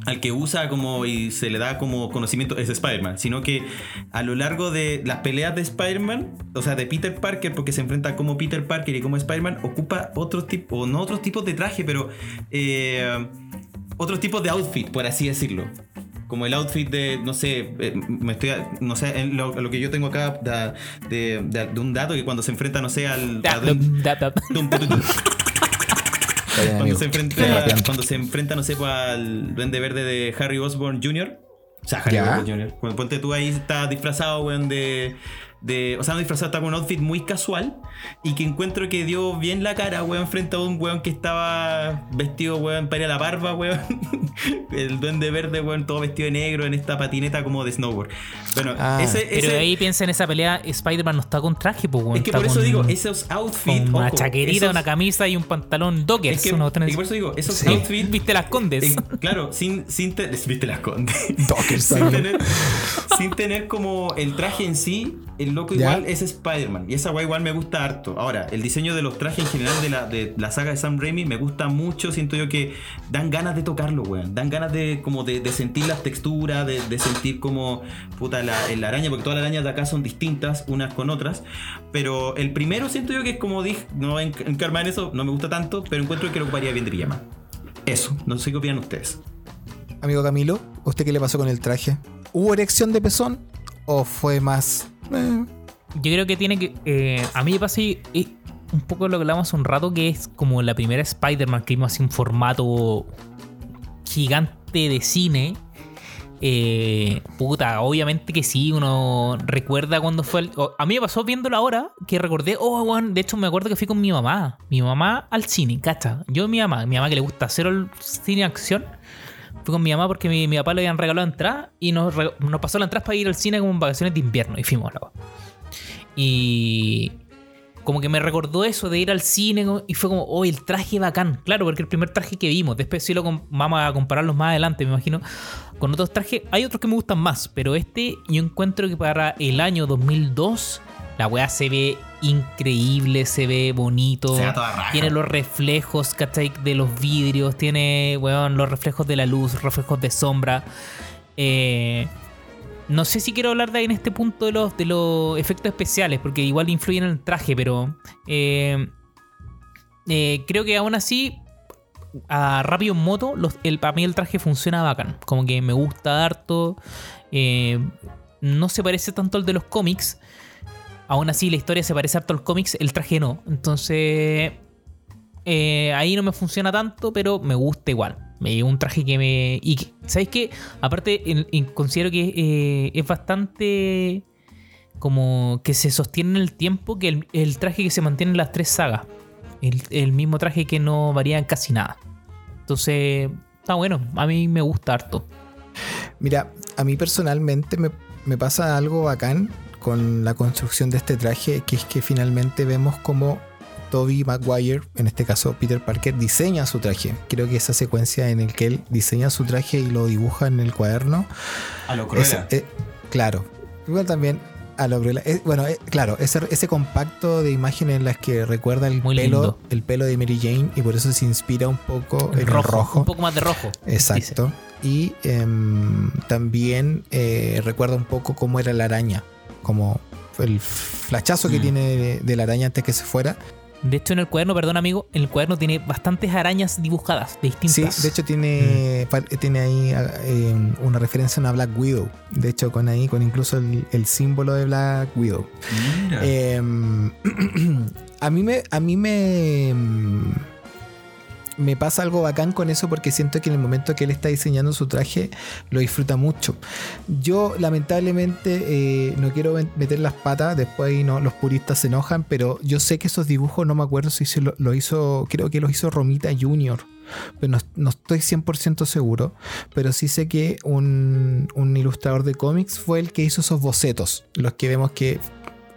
al que usa como y se le da como conocimiento es Spider-Man, sino que a lo largo de las peleas de Spider-Man, o sea, de Peter Parker, porque se enfrenta como Peter Parker y como Spider-Man, ocupa otros tipos, o no otros tipos de traje, pero eh, otros tipos de outfit, por así decirlo. Como el outfit de, no sé, eh, me estoy, no sé, en lo, lo que yo tengo acá de, de- un dato que cuando se enfrenta, no sé, al... a Dun- Da- da- da- Dun- Dun- Dun- Está bien, cuando se, enfrenta, cuando se enfrenta, no sé, pues, al Duende Verde de Harry Osborn Jr. O sea, Harry. Osborn Jr. Cuando ponte tú ahí, está disfrazado, weón, de, de. O sea, no disfrazado, está con un outfit muy casual. Y que encuentro que dio bien la cara, weón, frente a un weón que estaba vestido, weón, para ir a la barba, weón. El duende verde, weón, todo vestido de negro en esta patineta como de snowboard. Bueno, Ah, ese. Pero ese- ahí piensa en esa pelea, Spider-Man no está con traje, pues, weón, es que por eso con- digo, esos outfits. con una ojo, chaquerita, esos- una camisa y un pantalón dockers. Es que, una es que por eso digo, esos Sí. outfits. Viste las condes. eh, claro, sin, sin te- viste las condes. Dockers sin, tener, sin tener como el traje en sí, el loco Ya. igual es Spider-Man. Y esa weá igual me gusta harto. Ahora, el diseño de los trajes en general de la, de la saga de Sam Raimi me gusta mucho. Siento yo que dan ganas de tocarlo, weón. Dan ganas de como de, de sentir las texturas, de, de sentir como puta la, la araña, porque todas las arañas de acá son distintas unas con otras. Pero el primero siento yo que es como dije, no encarmar en eso, no me gusta tanto, pero encuentro que lo ocuparía bien de llama. Eso, no sé qué opinan ustedes. Amigo Camilo, ¿usted qué le pasó con el traje? ¿Hubo erección de pezón? ¿O fue más.? Yo creo que tiene que. eh, a mí me pasa un poco lo que hablamos hace un rato, que es como la primera Spider-Man que vimos así un formato gigante de cine. Eh, puta, obviamente que sí, uno recuerda cuando fue. el- a mí me pasó viéndolo ahora que recordé, oh, weón, de hecho me acuerdo que fui con mi mamá. Mi mamá al cine, cacha. Yo, mi mamá, mi mamá que le gusta hacer el cine acción. Fui con mi mamá porque mi, papá le habían regalado entrada y nos, pasó la entrada para ir al cine como en vacaciones de invierno y fuimos la Y como que me recordó eso de ir al cine y fue como, oh, el traje bacán. Claro, porque el primer traje que vimos, después sí lo vamos a compararlos más adelante, me imagino, con otros trajes. Hay otros que me gustan más, pero este yo encuentro que para el año 2002 la weá se ve increíble, se ve bonito. Se ve a toda raja. Tiene los reflejos, ¿cachai? De los vidrios, tiene, weón, los reflejos de la luz, reflejos de sombra. Eh, no sé si quiero hablar de ahí en este punto de los, de los efectos especiales, porque igual influyen en el traje, pero eh, eh, creo que aún así, a rápido en moto, los, el, para mí el traje funciona bacán. Como que me gusta harto. no se parece tanto al de los cómics. Aún así, la historia se parece harto al cómics, el traje no. Entonces, eh, ahí no me funciona tanto, pero me gusta igual. Me un traje que me. Y ¿sabéis qué? Aparte, considero que eh, es bastante. Como que se sostiene en el tiempo que el, traje que se mantiene en las tres sagas. El, mismo traje que no varía en casi nada. Entonces, está bueno. A mí me gusta harto. Mira, a mí personalmente me, me pasa algo bacán con la construcción de este traje, que es que finalmente vemos como Toby Maguire, en este caso Peter Parker, diseña su traje. Creo que esa secuencia en el que él diseña su traje y lo dibuja en el cuaderno, A lo es- eh, claro, igual también a lo Cruella. Eh, bueno, eh, claro, ese, ese compacto de imágenes en las que recuerda el Muy pelo, lindo. el pelo de Mary Jane y por eso se inspira un poco en el rojo, rojo. Un poco más de rojo. Exacto. Y em, también eh, recuerda un poco cómo era la araña, como el flachazo que Mm. tiene de, de la araña antes que se fuera. De hecho, en el cuaderno, perdón amigo, en el cuaderno tiene bastantes arañas dibujadas, Sí, distintas. de hecho tiene, pa- tiene ahí ah, em, una referencia a una Black Widow. De hecho, con ahí, con incluso el, el símbolo de Black Widow. Mira. Em, a mí me. A mí me. Me pasa algo bacán con eso porque siento que en el momento que él está diseñando su traje lo disfruta mucho. Yo lamentablemente eh, no quiero met- meter las patas, después no, los puristas se enojan, pero yo sé que esos dibujos no me acuerdo si se lo, hizo, creo que los hizo Romita Jr., pero no, no estoy 100% seguro, pero sí sé que un, un ilustrador de cómics fue el que hizo esos bocetos, los que vemos que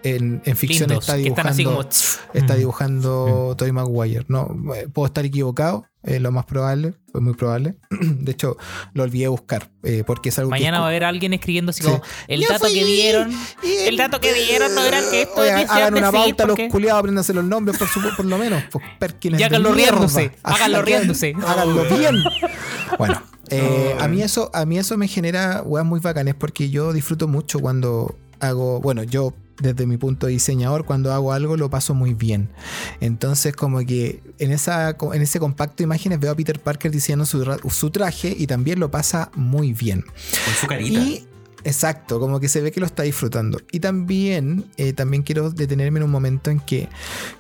en, en ficción Lindos, está que están así dibujando, como. está Mm. dibujando Tobey Maguire. No, eh, puedo estar equivocado, es lo más probable, es muy probable. De hecho, lo olvidé buscar, eh, porque es algo Mañana que... va a haber alguien escribiendo así Sí. como el Yo dato que dieron. El dato que dieron no era que esto decía hagan una pauta, los culiados, apréndanse los nombres, por, supu- por lo menos. Pues, Perkins Y háganlo riéndose, háganlo Háganlo riéndose. Háganlo bien. Bueno, eh, a, mí eso, a mí eso me genera weas muy bacanes porque yo disfruto mucho cuando hago, bueno, yo desde mi punto de diseñador, cuando hago algo lo paso muy bien. Entonces, como que en, esa, en ese compacto de imágenes veo a Peter Parker diseñando su, su traje y también lo pasa muy bien. Con su carita. Y Exacto, como que se ve que lo está disfrutando. Y también, eh, también quiero detenerme en un momento en que,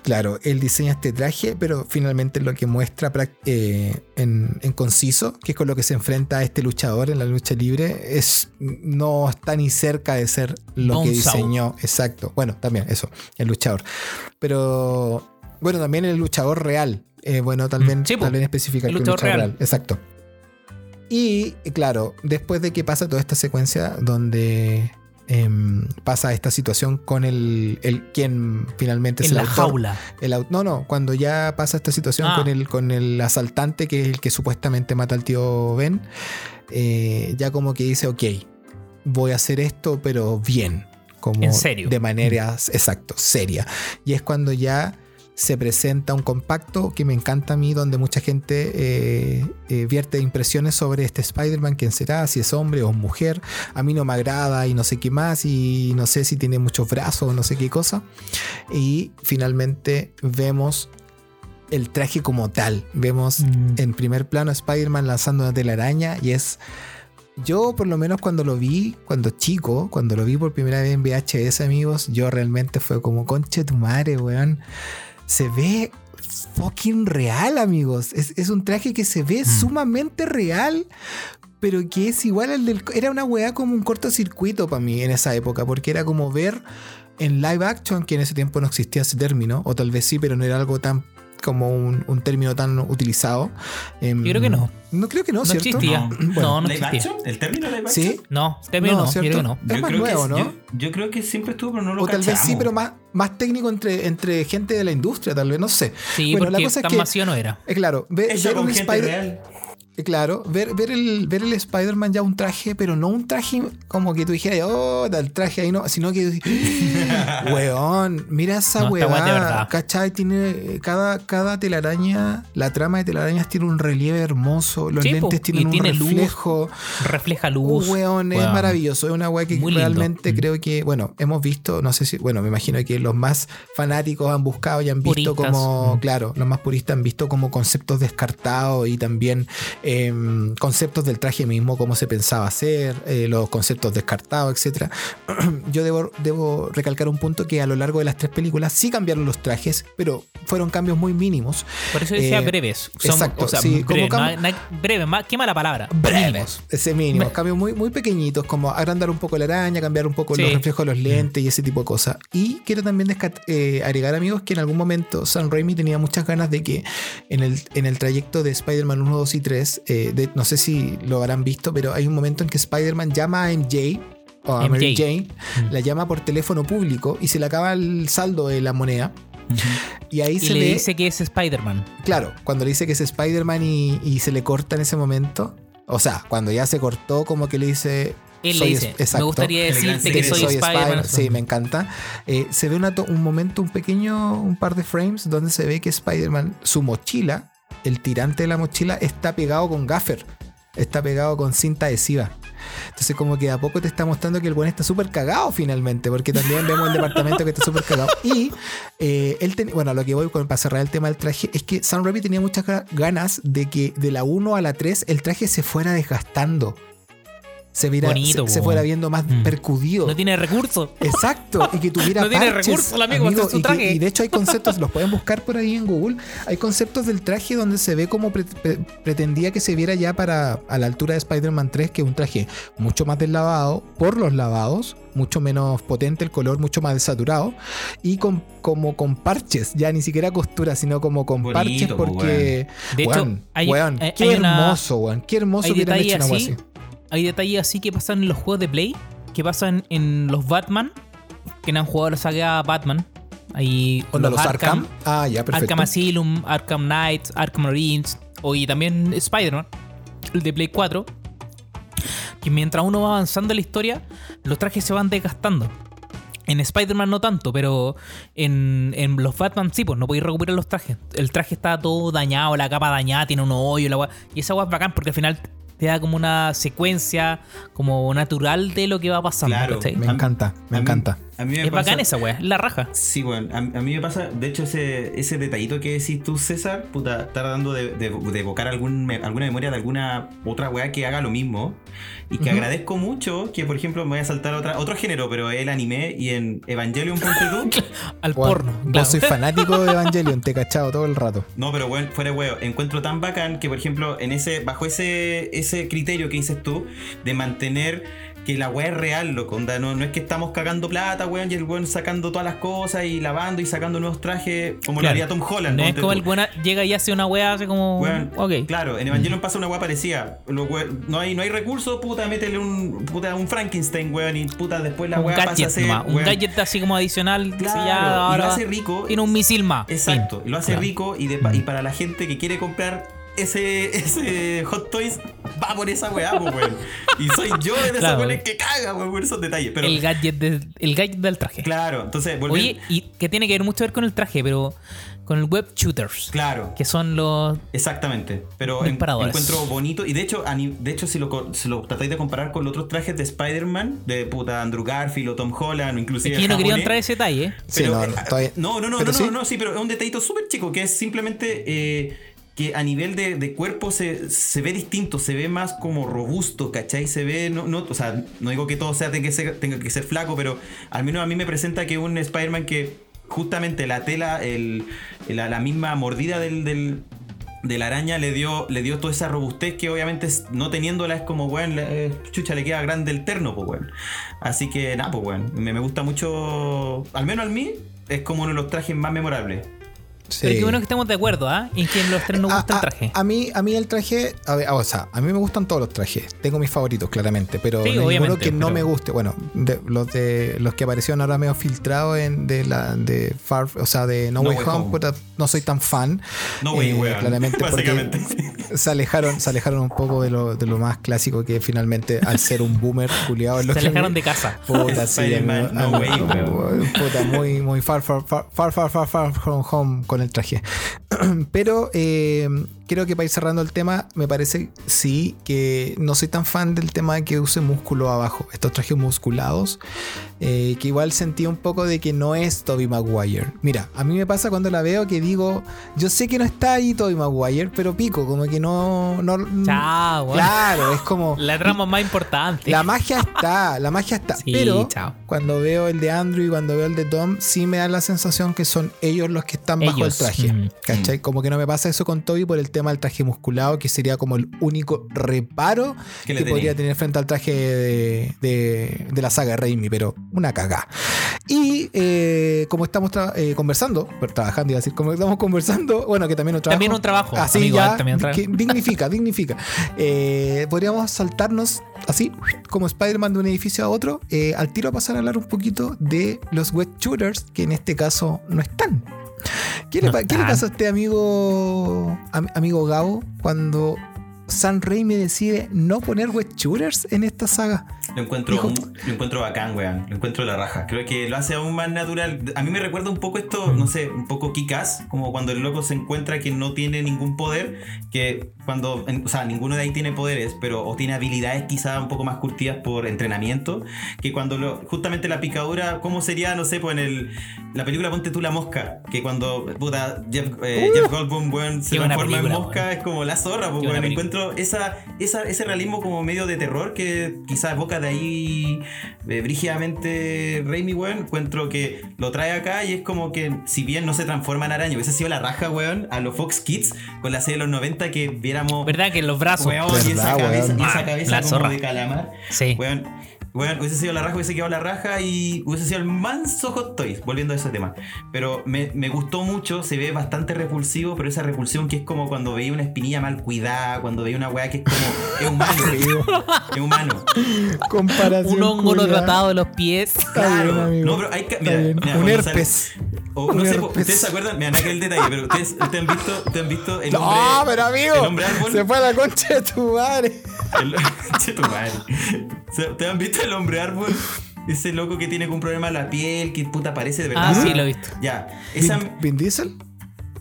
claro, él diseña este traje, pero finalmente lo que muestra eh, en, en conciso, que es con lo que se enfrenta a este luchador en la lucha libre, es no está ni cerca de ser lo que diseñó. Exacto. Bueno, también eso, el luchador. Pero, bueno, también el luchador real. Eh, bueno, tal Mm, vez, sí, tal vez El luchador luchador real. real. Exacto. Y claro, después de que pasa toda esta secuencia donde em, pasa esta situación con el, el quien finalmente es En el la autor. jaula. El no, no, cuando ya pasa esta situación Ah. con, el, con el asaltante, que es el que supuestamente mata al tío Ben, eh, ya como que dice, ok, voy a hacer esto, pero bien. Como En serio. De manera, exacto, seria. Y es cuando ya se presenta un compacto que me encanta a mí, donde mucha gente eh, eh, vierte impresiones sobre este Spider-Man, quién será, si es hombre o mujer. A mí no me agrada y no sé qué más, y no sé si tiene muchos brazos o no sé qué cosa. Y finalmente vemos el traje como tal. Vemos Mm. en primer plano a Spider-Man lanzando una telaraña y es... Yo por lo menos cuando lo vi, cuando chico, cuando lo vi por primera vez en VHS amigos, yo realmente fue como, conche tu madre, weón. Se ve fucking real amigos. Es, es un traje que se ve sumamente real, pero que es igual al del... Era una weá como un cortocircuito para mí en esa época, porque era como ver en live action, que en ese tiempo no existía ese término, o tal vez sí, pero no era algo tan como un, un término tan utilizado. Em, Yo creo que no. No creo que no, No ¿cierto? existía. No. No, no ¿Live existía. action? ¿El término live action? Sí. No, término no, ¿cierto? creo que no. Es más creo nuevo, que, ¿no? Yo, yo creo que siempre estuvo, pero no lo O tal vez sí, pero más, más técnico entre, entre gente de la industria, tal vez, no sé. Sí, bueno, porque la cosa es tan que, vacío no era. eh, claro, ve- ver un Spider- real. Claro, ver, ver el, ver el Spider-Man ya un traje, pero no un traje como que tú dijeras, oh, el traje ahí no, sino que, weón, mira esa No, weá es. ¿cachai? Tiene cada, cada telaraña, la trama de telarañas tiene un relieve hermoso, los Sí, lentes tienen un tiene luz, reflejo. Refleja luz. weón, es Weón. maravilloso. Es una weá que Muy realmente Mm. creo que, bueno, hemos visto, no sé si, bueno, me imagino que los más fanáticos han buscado y han visto Puristas. como, Mm. claro, los más puristas han visto como conceptos descartados y también em, conceptos del traje mismo, cómo se pensaba hacer, eh, los conceptos descartados, etcétera. Yo debo, debo recalcar un punto que a lo largo de las tres películas sí cambiaron los trajes, pero fueron cambios muy mínimos. Por eso decía Eh, breves. Son, exacto, o sea, sí, como no- no- qué mala palabra. breves, Mínimos. ese mínimo, cambios muy, muy pequeñitos, como agrandar un poco la araña, cambiar un poco Sí. los reflejos de los lentes y ese tipo de cosas. Y quiero también eh, agregar, amigos, que en algún momento Sam Raimi tenía muchas ganas de que en el, en el trayecto de Spider-Man 1, 2 y 3, eh, de- no sé si lo habrán visto, pero hay un momento en que Spider-Man llama a MJ. O a Mary. Jane, la llama por teléfono público y se le acaba el saldo de la moneda. Y ahí Y se le dice que es Spider-Man. Claro, cuando le dice que es Spider-Man y, y se le corta en ese momento. O sea, cuando ya se cortó, como que le dice. Él soy le es- dice, exacto, me gustaría decirte que soy, Spider-Man. Sí, me encanta. Eh, se ve una to- un momento, un pequeño, un par de frames donde se ve que Spider-Man, su mochila, el tirante de la mochila, está pegado con gaffer. Está pegado con cinta adhesiva. Entonces, como que de a poco te está mostrando que el buen está súper cagado finalmente, porque también vemos el departamento que está súper cagado. Y eh, él, bueno, lo que voy con, para cerrar el tema del traje, es que Sam Raimi tenía muchas ga- ganas de que de la 1 a la 3 el traje se fuera desgastando. Se, viera, Bonito, se, fuera viendo más Mm. percudido. No tiene recursos. Exacto, y que tuviera No tiene parches, recursos el amigo y, que- traje. y de hecho hay conceptos, los pueden buscar por ahí en Google, hay conceptos del traje donde se ve como pre- pre- pretendía que se viera ya para a la altura de Spider-Man 3, que es un traje mucho más deslavado por los lavados, mucho menos potente el color, mucho más desaturado, y con, como con parches, ya ni siquiera costura, sino como con Bonito, parches po, porque... De hecho, weón, hay- weón, hay- qué hay una- hermoso, weón, qué hermoso que hecho una así, así. Hay detalles así que pasan en los juegos de Play, que pasan en los Batman, que no han jugado la saga Batman. Hay Onda, los Arkham. Ah, ya, perfecto. Arkham Asylum, Arkham Knight, Arkham Origins, o y también Spider-Man, el de Play 4. Que mientras uno va avanzando en la historia, los trajes se van desgastando. En Spider-Man no tanto, pero en, en los Batman sí, pues no podéis recuperar los trajes. El traje está todo dañado, la capa dañada, tiene un hoyo, la Y esa weá es bacán porque al final te da como una secuencia como natural de lo que va pasando. Claro. ¿cachai? Me encanta, me encanta. A mí me Es pasa- bacán esa weá, es la raja. Sí, bueno, a, a mí me pasa, de hecho, ese, ese detallito que decís tú, César, puta, está tratando de, de- de evocar algún, me- alguna memoria de alguna otra weá que haga lo mismo. Y que agradezco mucho que, por ejemplo, me voy a saltar a otra, otro género, pero el anime y en Evangelion. Al Bueno, porno. Vos claro. soy fanático de Evangelion, te he cachado todo el rato. No, pero bueno, fuera de huevo. Encuentro tan bacán que, por ejemplo, en ese, bajo ese, ese criterio que dices tú, de mantener que la weá es real, loco. Onda, no, no es que estamos cagando plata, weón, y el weón sacando todas las cosas y lavando y sacando nuevos trajes, como lo haría Tom Holland. No es como tú. el buena llega y hace una weá así como. Weón, ok. Claro, en Evangelion pasa una weá parecida. No, hay, no hay recursos, puta, métele un, puta, un Frankenstein, weón, y puta, después la un weá pasa a gadget ser. nomás, un weón, gadget así como adicional. que Claro, se y ya lo hace rico. Tiene un misil más. Exacto, Fin. lo hace Claro. rico y, de, y para la gente que quiere comprar ese, ese Hot Toys, va por esa weá, pues, weón. Y soy yo de esos Claro. weones que caga, weón, por esos detalles. Pero, el, gadget de- el gadget del traje. claro, entonces, volviendo- Oye, y que tiene que ver mucho ver con el traje, pero con el web shooters. Claro. Que son los. Exactamente, pero en- encuentro bonito y de hecho, de hecho si lo, si lo tratáis de comparar con los otros trajes de Spider-Man, de puta Andrew Garfield o Tom Holland o inclusive Es que yo no quería entrar ese detalle. ¿eh? Sí, Pero, no, eh, no, todavía- no, no, no, no, sí. no, no, sí, pero es un detallito súper chico que es simplemente eh, que a nivel de, de cuerpo se, se ve distinto, se ve más como robusto, ¿cachai? Se ve, no, no, o sea, no digo que todo sea tenga que ser, tenga que ser flaco, pero al menos a mí me presenta que un Spider-Man que justamente la tela, el, la, misma mordida del, del, de la araña le dio, le dio toda esa robustez que obviamente no teniéndola es como, weón, le- eh, chucha, le queda grande el terno, pues, weón. Así que, nada, pues, weón, me, me gusta mucho, al menos a mí, es como uno de los trajes más memorables. Sí. Pero qué bueno que estemos de acuerdo, ¿ah? En que los tres nos A- gusta el traje. A, mí, a mí el traje, a ver, o sea, a mí me gustan todos los trajes. Tengo mis favoritos, claramente, pero Sí, no ninguno que no me guste. Bueno, de- los de los que aparecieron ahora medio filtrados en de la de Far, o sea, de No, No Way Way Home, Home. puta, no soy tan fan. No way, Eh, weón. Claramente Básicamente. porque se alejaron, se alejaron un poco de lo, de lo más clásico que finalmente al ser un boomer culiado Se que alejaron me- de casa. Puta, sí, no mí- way, weón. puta, muy, muy far, far, far, far, far, far, far from home con el traje. Pero eh, creo que para ir cerrando el tema, me parece sí que no soy tan fan del tema de que use músculo abajo, estos trajes musculados, eh, que igual sentí un poco de que no es Toby Maguire. Mira, a mí me pasa cuando la veo que digo, yo sé que no está ahí Toby Maguire, pero pico, como que no... no Chao, weón. Claro, es como... La trama más importante. La magia está, la magia está. Sí, pero chao. cuando veo el de Andrew y cuando veo el de Tom, sí me da la sensación que son ellos los que están bajo el traje. mm, ¿Cachai? Como que no me pasa eso con Toby por el tema del traje musculado, que sería como el único reparo Que podría tener frente al traje de, de- de la saga de Raimi, pero una cagá. Y eh, como estamos tra- eh, conversando, pero trabajando, iba a decir, como estamos conversando, bueno, que también un trabajo. También un trabajo, Así amigo, ya, ah, también un trabajo. que dignifica, dignifica. Eh, podríamos saltarnos así, como Spider-Man de un edificio a otro, eh, al tiro a pasar a hablar un poquito de los web shooters, que en este caso no están. ¿Qué, le, No pa- qué le están. pasa a este amigo, am- amigo Gabo cuando San Raimi decide no poner web shooters en esta saga? Lo encuentro, un- lo encuentro bacán, weón. Lo encuentro la raja. Creo que lo hace aún más natural. A mí me recuerda un poco esto, no sé, un poco Kikas, como cuando el loco se encuentra que no tiene ningún poder, que cuando, o sea, ninguno de ahí tiene poderes, pero o tiene habilidades quizá un poco más curtidas por entrenamiento, que cuando lo, justamente la picadura, ¿cómo sería, no sé, pues en el, la película Ponte tú la mosca, que cuando, puta, Jeff, eh, Jeff Goldblum, weón, se transforma en mosca, es como la zorra, pues, weón. película. Encuentro esa, esa, ese realismo como medio de terror que quizás evoca de ahí eh, brígidamente Raimi, weón. Encuentro que lo trae acá y es como que, si bien no se transforma en araña, hubiese sido la raja, weón, a los Fox Kids con la serie de los 90 que viéramos. ¿Verdad que los brazos? Weón, y esa Verdad, cabeza, weón. y esa Ah, cabeza la como zorra. de calamar. Sí. Weón, weón, hubiese sido la raja, hubiese quedado la raja y hubiese sido el manso Hot Toys, volviendo a ese tema. Pero me, me gustó mucho, se ve bastante repulsivo, pero esa repulsión que es como cuando veía una espinilla mal cuidada, cuando veía una weá que es como. Es humano. es humano. Comparación. Un hongo no tratado de los pies. Está bien, amigo. No, pero hay que. Mira, mira, un sale- herpes. o, Un no sé, po- herpes. ustedes se acuerdan, mira, no que el detalle, pero ustedes, ustedes han visto, ustedes han visto el hombre. No, pero amigo, El hombre árbol. se fue a la concha de tu madre. El- Che, tu madre. ¿Ustedes han visto el hombre árbol? Ese loco que tiene un problema en la piel, que puta parece de verdad. Ah, sí, lo he visto. Ya. Esa, ¿Vin, Vin Diesel?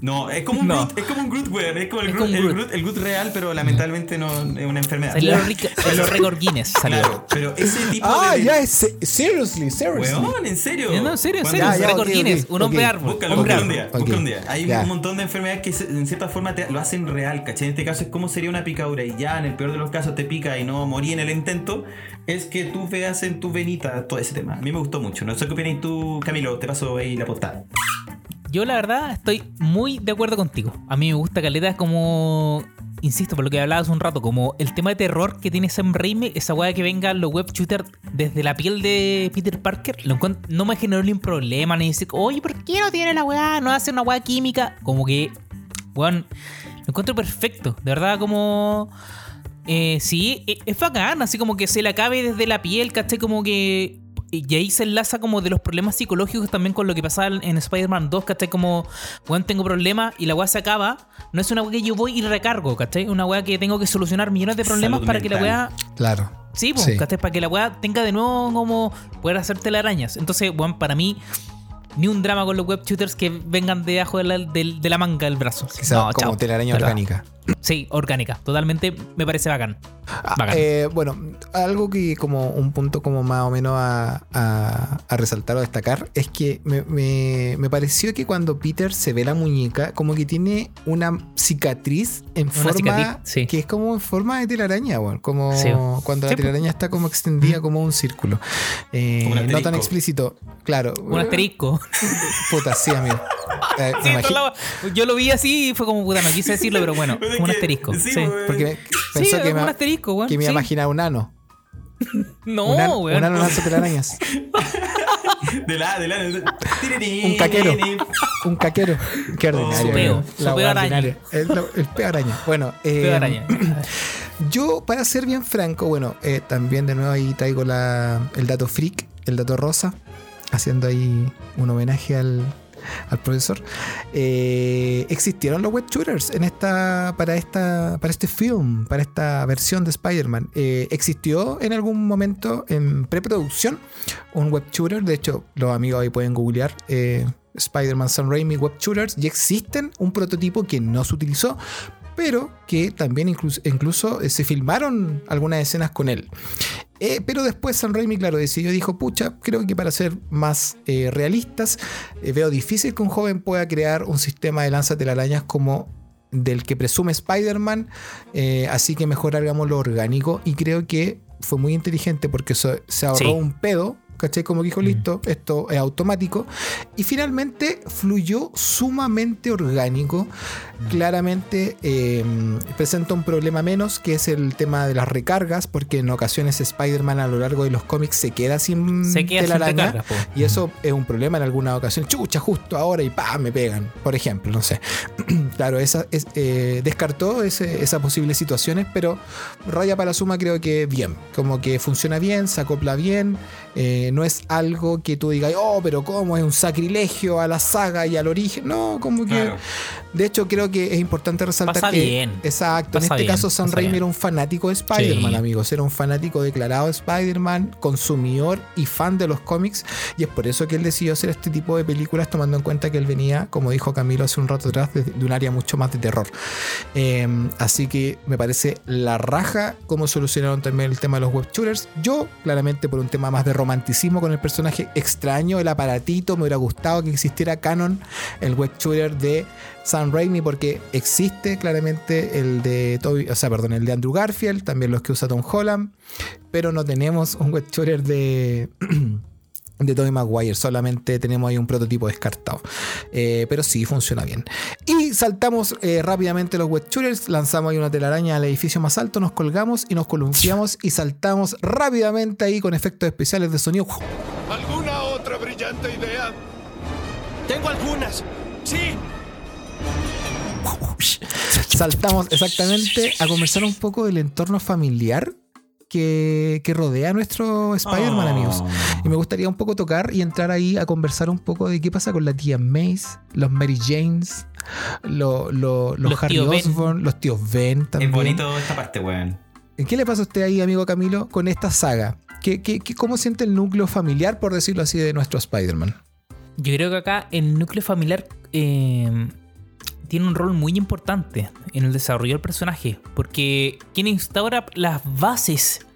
No, es como un No. Groot, es como un Groot, weón. Es como el Es Groot, como el Groot. Groot, el Groot real, pero lamentablemente no es una enfermedad. Salió los los récord Guinness. Salió. Claro, pero ese tipo Ah, de. ya, es, seriously, seriously. Weón, en serio. No, en serio, en serio. Ya, ya, récord ok, Guinness. ok, un hombre ok. árbol. Búscalo, búscalo un día, búscalo un día. Hay Ya. un montón de enfermedades que en cierta forma te- lo hacen real, ¿cachai? En este caso es como sería una picadura y ya en el peor de los casos te pica y no morí en el intento, es que tú veas en tu venita todo ese tema. A mí me gustó mucho. No sé qué opinas tú, Camilo, te paso ahí la postada. Yo la verdad estoy muy de acuerdo contigo. A mí me gusta Caleta es como, insisto, por lo que hablabas un rato, como el tema de terror que tiene Sam Raimi, esa weá que vengan los web shooters desde la piel de Peter Parker, no me generó ni un problema, ni decir, oye, ¿por qué no tiene la weá? No hace una weá química. Como que, weón, lo encuentro perfecto. De verdad, como... Eh, sí, e- es bacán, así como que se le acabe desde la piel, ¿cachai? Como que. Y ahí se enlaza como de los problemas psicológicos también con lo que pasaba en Spider-Man 2, ¿cachai? Como, weón, tengo problemas y la weá se acaba. No es una weá que yo voy y recargo, ¿cachai? Una weá que tengo que solucionar millones de problemas Salud para que la weá. Claro. Sí, pues, Sí. ¿cachai? Para que la weá tenga de nuevo como poder hacer telarañas. Entonces, weón, para mí, ni un drama con los web shooters que vengan debajo de la, del- de la manga del brazo. No, como chao. telaraña orgánica. Sí, orgánica. Totalmente me parece bacán. Ah, Bacán. eh, bueno, algo que como un punto como más o menos a, a- a resaltar o destacar es que me, me- me pareció que cuando Peter se ve la muñeca, como que tiene una cicatriz en Una forma cicatriz, sí. que es como en forma de telaraña, bueno, como Sí. cuando Sí, la telaraña está como extendida como un círculo. Eh, un no tan explícito, claro. Un asterisco. Puta, sí, amigo. Eh, Sí, la- yo lo vi así y fue como puta, no quise decirlo, pero bueno, un que- asterisco. sí, Sí, porque me- Sí, pensó que como me, un asterisco, weón. que me iba a sí. imaginar un ano. No, un, an- weón. un ano lanza telarañas. De la, de la. Un caquero. Un caquero. Qué ordinario. su peo, weón. su La peo araña. El, el peo araña. Bueno, eh, Peo araña. yo, para ser bien franco, bueno, eh, también de nuevo ahí traigo la, el dato freak, el dato rosa, haciendo ahí un homenaje al, al profesor. Eh, existieron los web shooters en esta, para, esta, para este film, para esta versión de Spider-Man. Eh, existió en algún momento en preproducción un web shooter. De hecho, los amigos ahí pueden googlear. eh, Spider-Man Sam Raimi Web Shooters y existen un prototipo que no se utilizó, pero que también incluso, incluso eh, se filmaron algunas escenas con él. Eh, pero después Sam Raimi, claro, decidió, dijo, pucha, creo que para ser más eh, realistas, eh, veo difícil que un joven pueda crear un sistema de lanza telarañas como del que presume Spider-Man, así que mejor hagamos lo orgánico y creo que fue muy inteligente porque so- se ahorró Sí. un pedo. ¿Cachai? Como que dijo, listo, esto es automático. Y finalmente fluyó sumamente orgánico. Claramente eh, presenta un problema menos, que es el tema de las recargas, porque en ocasiones Spider-Man a lo largo de los cómics se queda sin Se queda sin telaraña. recarga, po. Y eso es un problema en alguna ocasión. Chucha, justo ahora y pa, me pegan. Por ejemplo, no sé. claro, esa es, eh, descartó ese- esas posibles situaciones, pero raya para la suma creo que bien. Como que funciona bien, se acopla bien. Eh, no es algo que tú digas, oh, pero ¿cómo? Es un sacrilegio a la saga y al origen. No, como que. Claro. De hecho, creo que es importante resaltar Pasa que. bien. Exacto. Pasa en este bien, caso, Sam pasa Raimi bien. era un fanático de Spider-Man, Sí. amigos. Era un fanático declarado de Spider-Man, consumidor y fan de los cómics. Y es por eso que él decidió hacer este tipo de películas, tomando en cuenta que él venía, como dijo Camilo hace un rato atrás, de, de un área mucho más de terror. Eh, así que me parece la raja cómo solucionaron también el tema de los web shooters. Yo, claramente, por un tema más de romanticismo con el personaje extraño, el aparatito, me hubiera gustado que existiera canon, el web shooter de Sam Raimi, porque existe claramente el de Toby, o sea, perdón, el de Andrew Garfield, también los que usa Tom Holland, pero no tenemos un web shooter de. De Tobey Maguire, solamente tenemos ahí un prototipo descartado. Eh, pero sí, funciona bien. Y saltamos eh, rápidamente los web shooters, lanzamos ahí una telaraña al edificio más alto, nos colgamos y nos columpiamos y saltamos rápidamente ahí con efectos especiales de sonido. ¿Alguna otra brillante idea? Tengo algunas. Sí. saltamos exactamente a conversar un poco del entorno familiar que, que rodea a nuestro Spider-Man, Oh. amigos. Y me gustaría un poco tocar y entrar ahí a conversar un poco de qué pasa con la tía Mace, los Mary Janes, lo- lo- los, Los Harry. Osborn, los tíos Ben también. Es bonito esta parte, weón. ¿Qué le pasa a usted ahí, amigo Camilo, con esta saga? ¿Qué, qué- qué- cómo siente el núcleo familiar, por decirlo así, de nuestro Spider-Man? Yo creo que acá el núcleo familiar eh, tiene un rol muy importante en el desarrollo del personaje, porque quien instaura las bases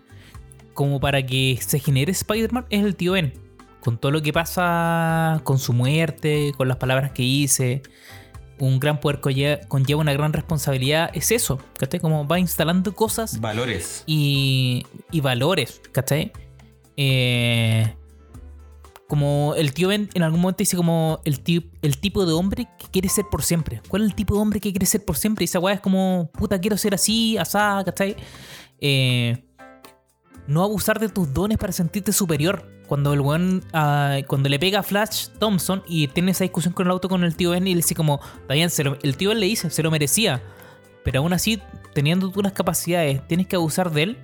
como para que se genere Spider-Man es el tío Ben. Con todo lo que pasa con su muerte, con las palabras que hice, un gran poder conlleva, conlleva una gran responsabilidad, es eso, ¿cachai? Como va instalando cosas Valores. y, y valores, ¿cachai? Eh, como el tío Ben en algún momento dice como el, el tipo de hombre que quiere ser por siempre. ¿Cuál es el tipo de hombre que quiere ser por siempre? Y esa weá es como, puta, quiero ser así, asá, ¿cachai? Eh, no abusar de tus dones para sentirte superior. Cuando el weón, ah, cuando le pega a Flash Thompson y tiene esa discusión con el auto con el tío Ben y le dice como, lo- el tío Ben le dice, se lo merecía. Pero aún así, teniendo tú capacidades, tienes que abusar de él.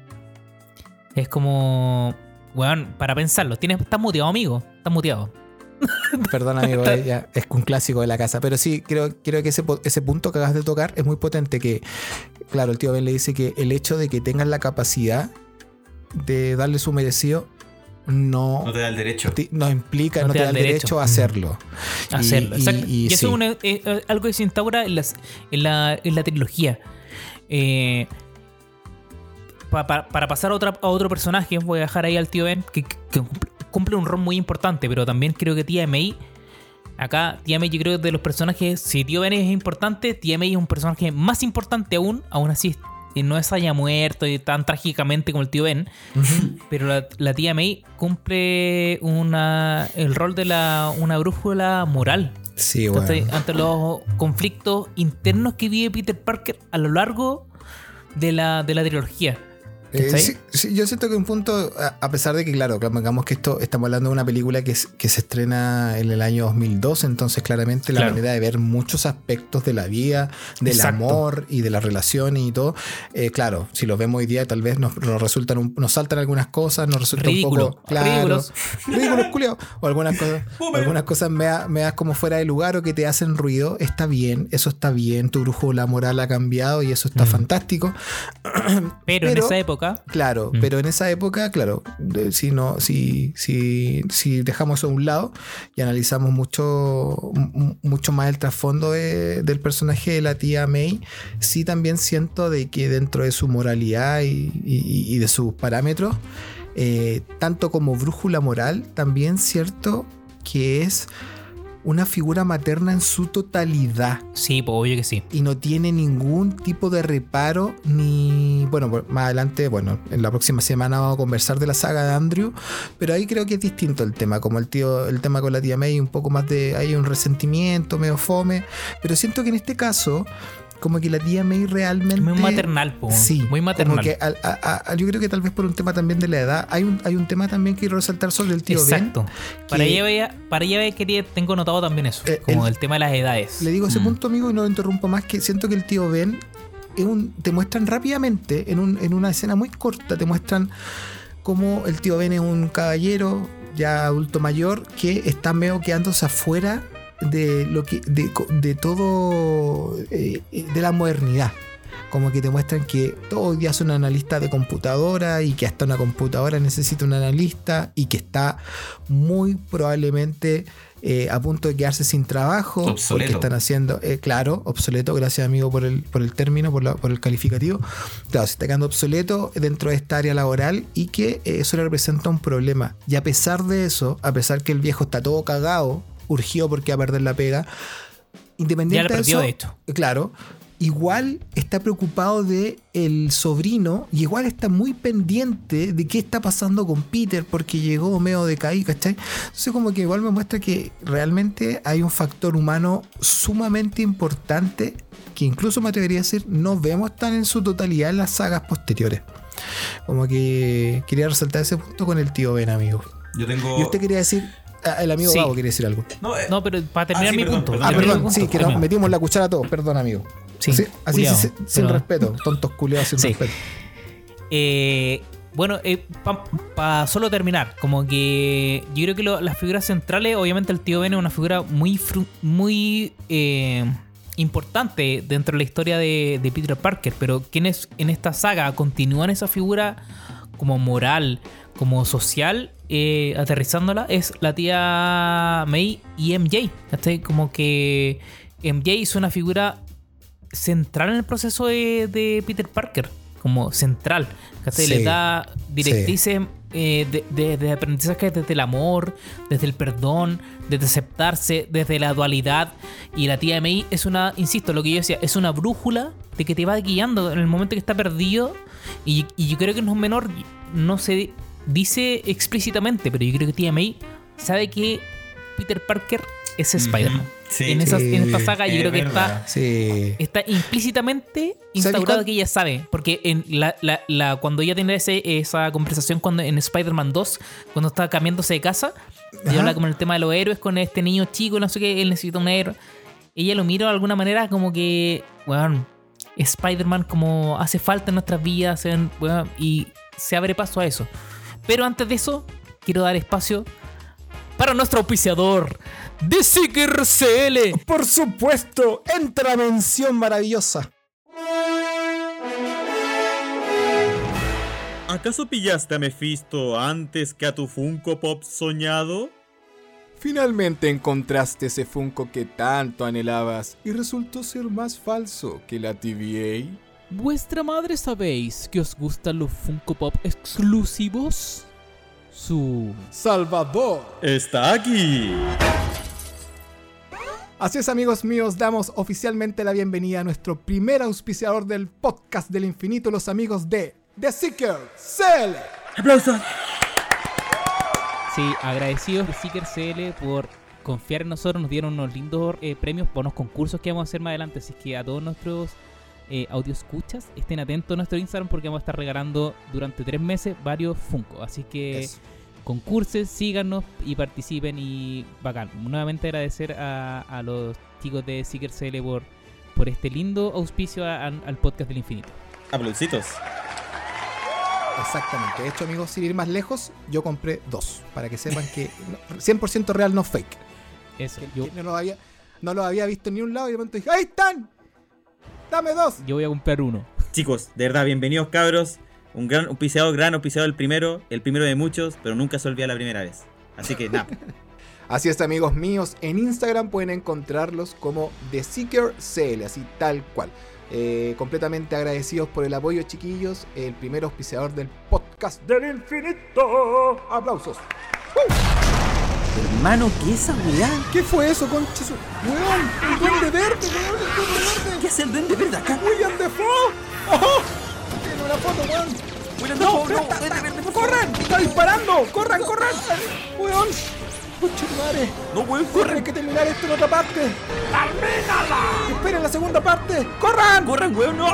Es como, weón, para pensarlo. Tienes, estás muteado, amigo. Estás muteado. Perdón, amigo, eh, ya, es un clásico de la casa. Pero sí, creo, creo que ese, ese punto que acabas de tocar es muy potente. Que, claro, el tío Ben le dice que el hecho de que tengan la capacidad de darle su merecido no, No te da el derecho. ti- no implica, no, te da el derecho, a hacerlo. Y- Hacerlo. y- exacto. y Y, eso sí. es una- eh, eh, algo que se instaura en, las- en la, en la trilogía. Eh, pa- pa- para pasar a, otra, a otro personaje, voy a dejar ahí al tío Ben, que, que cumple, un rol muy importante, pero también creo que Tía May. Acá, Tía May, yo creo que de los personajes, si Tío Ben es importante, Tía May es un personaje más importante aún, aún así no es haya muerto y tan trágicamente como el tío Ben, pero la, la tía May cumple una, el rol de la, una brújula moral Sí, bueno. ante, ante los conflictos internos que vive Peter Parker a lo largo de la, de la trilogía. Eh, ¿Cachai? sí, sí, yo siento que un punto, a, pesar de que, claro, digamos que esto estamos hablando de una película que, es- que se estrena en el año 2002, entonces claramente la Claro. manera de ver muchos aspectos de la vida, del Exacto. amor y de las relaciones y todo, eh, claro, si lo vemos hoy día tal vez nos, nos resultan un- nos saltan algunas cosas, nos resulta Ridículo. un poco claro, Ridículos. culiao. o algunas cosas, o algunas cosas me, da- me das como fuera de lugar o que te hacen ruido, está bien, eso está bien, tu brújula moral ha cambiado y eso está Mm. fantástico. Pero, en esa época, Claro, Mm. pero en esa época, claro, de- si no, si, si, si dejamos eso a un lado y analizamos mucho, mucho más el trasfondo de- del personaje de la tía May, sí también siento de que dentro de su moralidad y, y- y de sus parámetros, eh, tanto como brújula moral, también cierto que es una figura materna en su totalidad sí, pues obvio que sí. y no tiene ningún tipo de reparo ni bueno más adelante bueno en la próxima semana vamos a conversar de la saga de Andrew pero ahí creo que es distinto el tema como el tío el tema con la tía May un poco más de hay un resentimiento medio fome pero siento que en este caso como que la tía May realmente Muy maternal, po, Sí, muy maternal. Como que a- a- a- yo creo que tal vez por un tema también de la edad. Hay un, hay un tema también que quiero resaltar sobre el tío Exacto. Para ella, veía- para ella quería, tengo notado también eso, Eh, como el- el, tema de las edades. Le digo ese Mm. punto, amigo, y no lo interrumpo más, que siento que el tío Ben es un, te muestran rápidamente, en, un- en una escena muy corta, te muestran cómo el tío Ben es un caballero ya adulto mayor que está medio quedándose afuera de lo que de, de todo eh, de la modernidad como que te muestran que todos ya son analistas de computadora y que hasta una computadora necesita un analista y que está muy probablemente eh, a punto de quedarse sin trabajo Obsoleto. porque están haciendo, eh, claro, obsoleto, gracias amigo por el, por el término, por, la- por el calificativo, claro, se está quedando obsoleto dentro de esta área laboral y que eh, eso le representa un problema. Y a pesar de eso, a pesar que el viejo está todo cagado, urgido porque va a perder la pega, independiente Ya la perdió, de hecho. claro, igual está preocupado de el sobrino y igual está muy pendiente de qué está pasando con Peter porque llegó medio decaído, ¿cachai? Entonces como que igual me muestra que realmente hay un factor humano sumamente importante que incluso me atrevería a decir no vemos tan en su totalidad en las sagas posteriores. Como que quería resaltar ese punto con el tío Ben, amigo. Yo tengo. Y usted quería decir, el amigo Sí. Gabo quería decir algo. No, eh, No, pero para terminar Ah, sí, mi perdón, punto. perdón. Ah, perdón, punto, sí, que nos metimos la cuchara a todos, perdón, amigo. Sí, Así, así culiao, sin, respeto, tontos culiados sin Sí. respeto. Eh, bueno, para solo terminar, como que yo creo que lo- las figuras centrales, obviamente el tío Ben es una figura muy, fru- muy eh, importante dentro de la historia de, de Peter Parker, pero quienes en esta saga continúan esa figura como moral, como social, eh, aterrizándola, es la tía May y MJ. ¿cachai? Como que MJ es una figura central en el proceso de, de Peter Parker. Como central. ¿cachai? Sí, Le da directrices eh, de, de- de aprendizaje desde el amor, desde el perdón, desde aceptarse, desde la dualidad. Y la tía May es una, insisto, lo que yo decía, es una brújula de que te va guiando en el momento que está perdido. Y, y yo creo que no es menor, no se dice explícitamente, pero yo creo que tía May sabe que Peter Parker es Spider-Man. Sí. en, esas- en esta Sí, saga yo es creo que verdad. está Sí. está implícitamente ¿Sabes instaurado que ella sabe. Porque en la, la- la- cuando ella tiene ese, esa conversación cuando, en Spider-Man 2, cuando está cambiándose de casa, y Ajá. habla como el tema de los héroes con este niño chico, no sé qué, él necesita un héroe. Ella lo mira de alguna manera como que, weón, Spider-Man como hace falta en nuestras vidas, y se abre paso a eso. Pero antes de eso, quiero dar espacio para nuestro auspiciador, The Seeker CL. Por supuesto, entra mención maravillosa. ¿Acaso pillaste a Mephisto antes que a tu Funko Pop soñado? Finalmente encontraste ese Funko que tanto anhelabas y resultó ser más falso que la TVA. ¿Vuestra madre sabéis que os gustan los Funko Pop exclusivos? Su... Salvador. Está aquí. Así es, amigos míos, damos oficialmente la bienvenida a nuestro primer auspiciador del podcast del infinito, los amigos de The Seeker CL. ¡Aplausos! Sí, agradecidos de Seeker CL por confiar en nosotros. Nos dieron unos lindos eh, premios por unos concursos que vamos a hacer más adelante. Así que a todos nuestros eh, audio escuchas, estén atentos a nuestro Instagram porque vamos a estar regalando durante tres meses varios Funko. Así que Eso. concursen, síganos y participen y bacán. Nuevamente agradecer a, a los chicos de Seeker CL por, por este lindo auspicio a- a- al podcast del infinito. Aplausitos. Exactamente. De hecho, amigos, sin ir más lejos, yo compré dos. Para que sepan que no- 100% real, no fake. Eso, Que- yo, que no, lo había, no lo había visto en ni un lado y de pronto dije, ¡ahí están! ¡Dame dos! yo voy a comprar uno. Chicos, de verdad, bienvenidos cabros. Un gran auspiciador, gran auspiciador el primero, el primero de muchos, pero nunca se olvida la primera vez. Así que nada. Así es, amigos míos. En Instagram pueden encontrarlos como The Seeker CL, así tal cual. Eh, completamente agradecidos por el apoyo, chiquillos. El primer auspiciador del podcast del infinito. Aplausos. Hermano, ¿qué es esa weá? ¿Qué fue eso, concha su... ¡Weón! ¡El duende verde, weón! ¡El duende verde! ¿Qué hace el duende verde acá? ¡William Defoe! ¡Oh! Tiene una foto, weón. William ¡No! Dafoe, no, no, duende verde, por. ¡Corran! ¡Está disparando! ¡Corran, corran! ¡Weón! ¡Pucha madre! No, weón, ¡Corre, corran. hay que terminar esto en otra parte! ¡Termínala! ¡Esperen la segunda parte! ¡Corran! Corran, weón, no.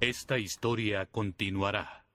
Esta historia continuará.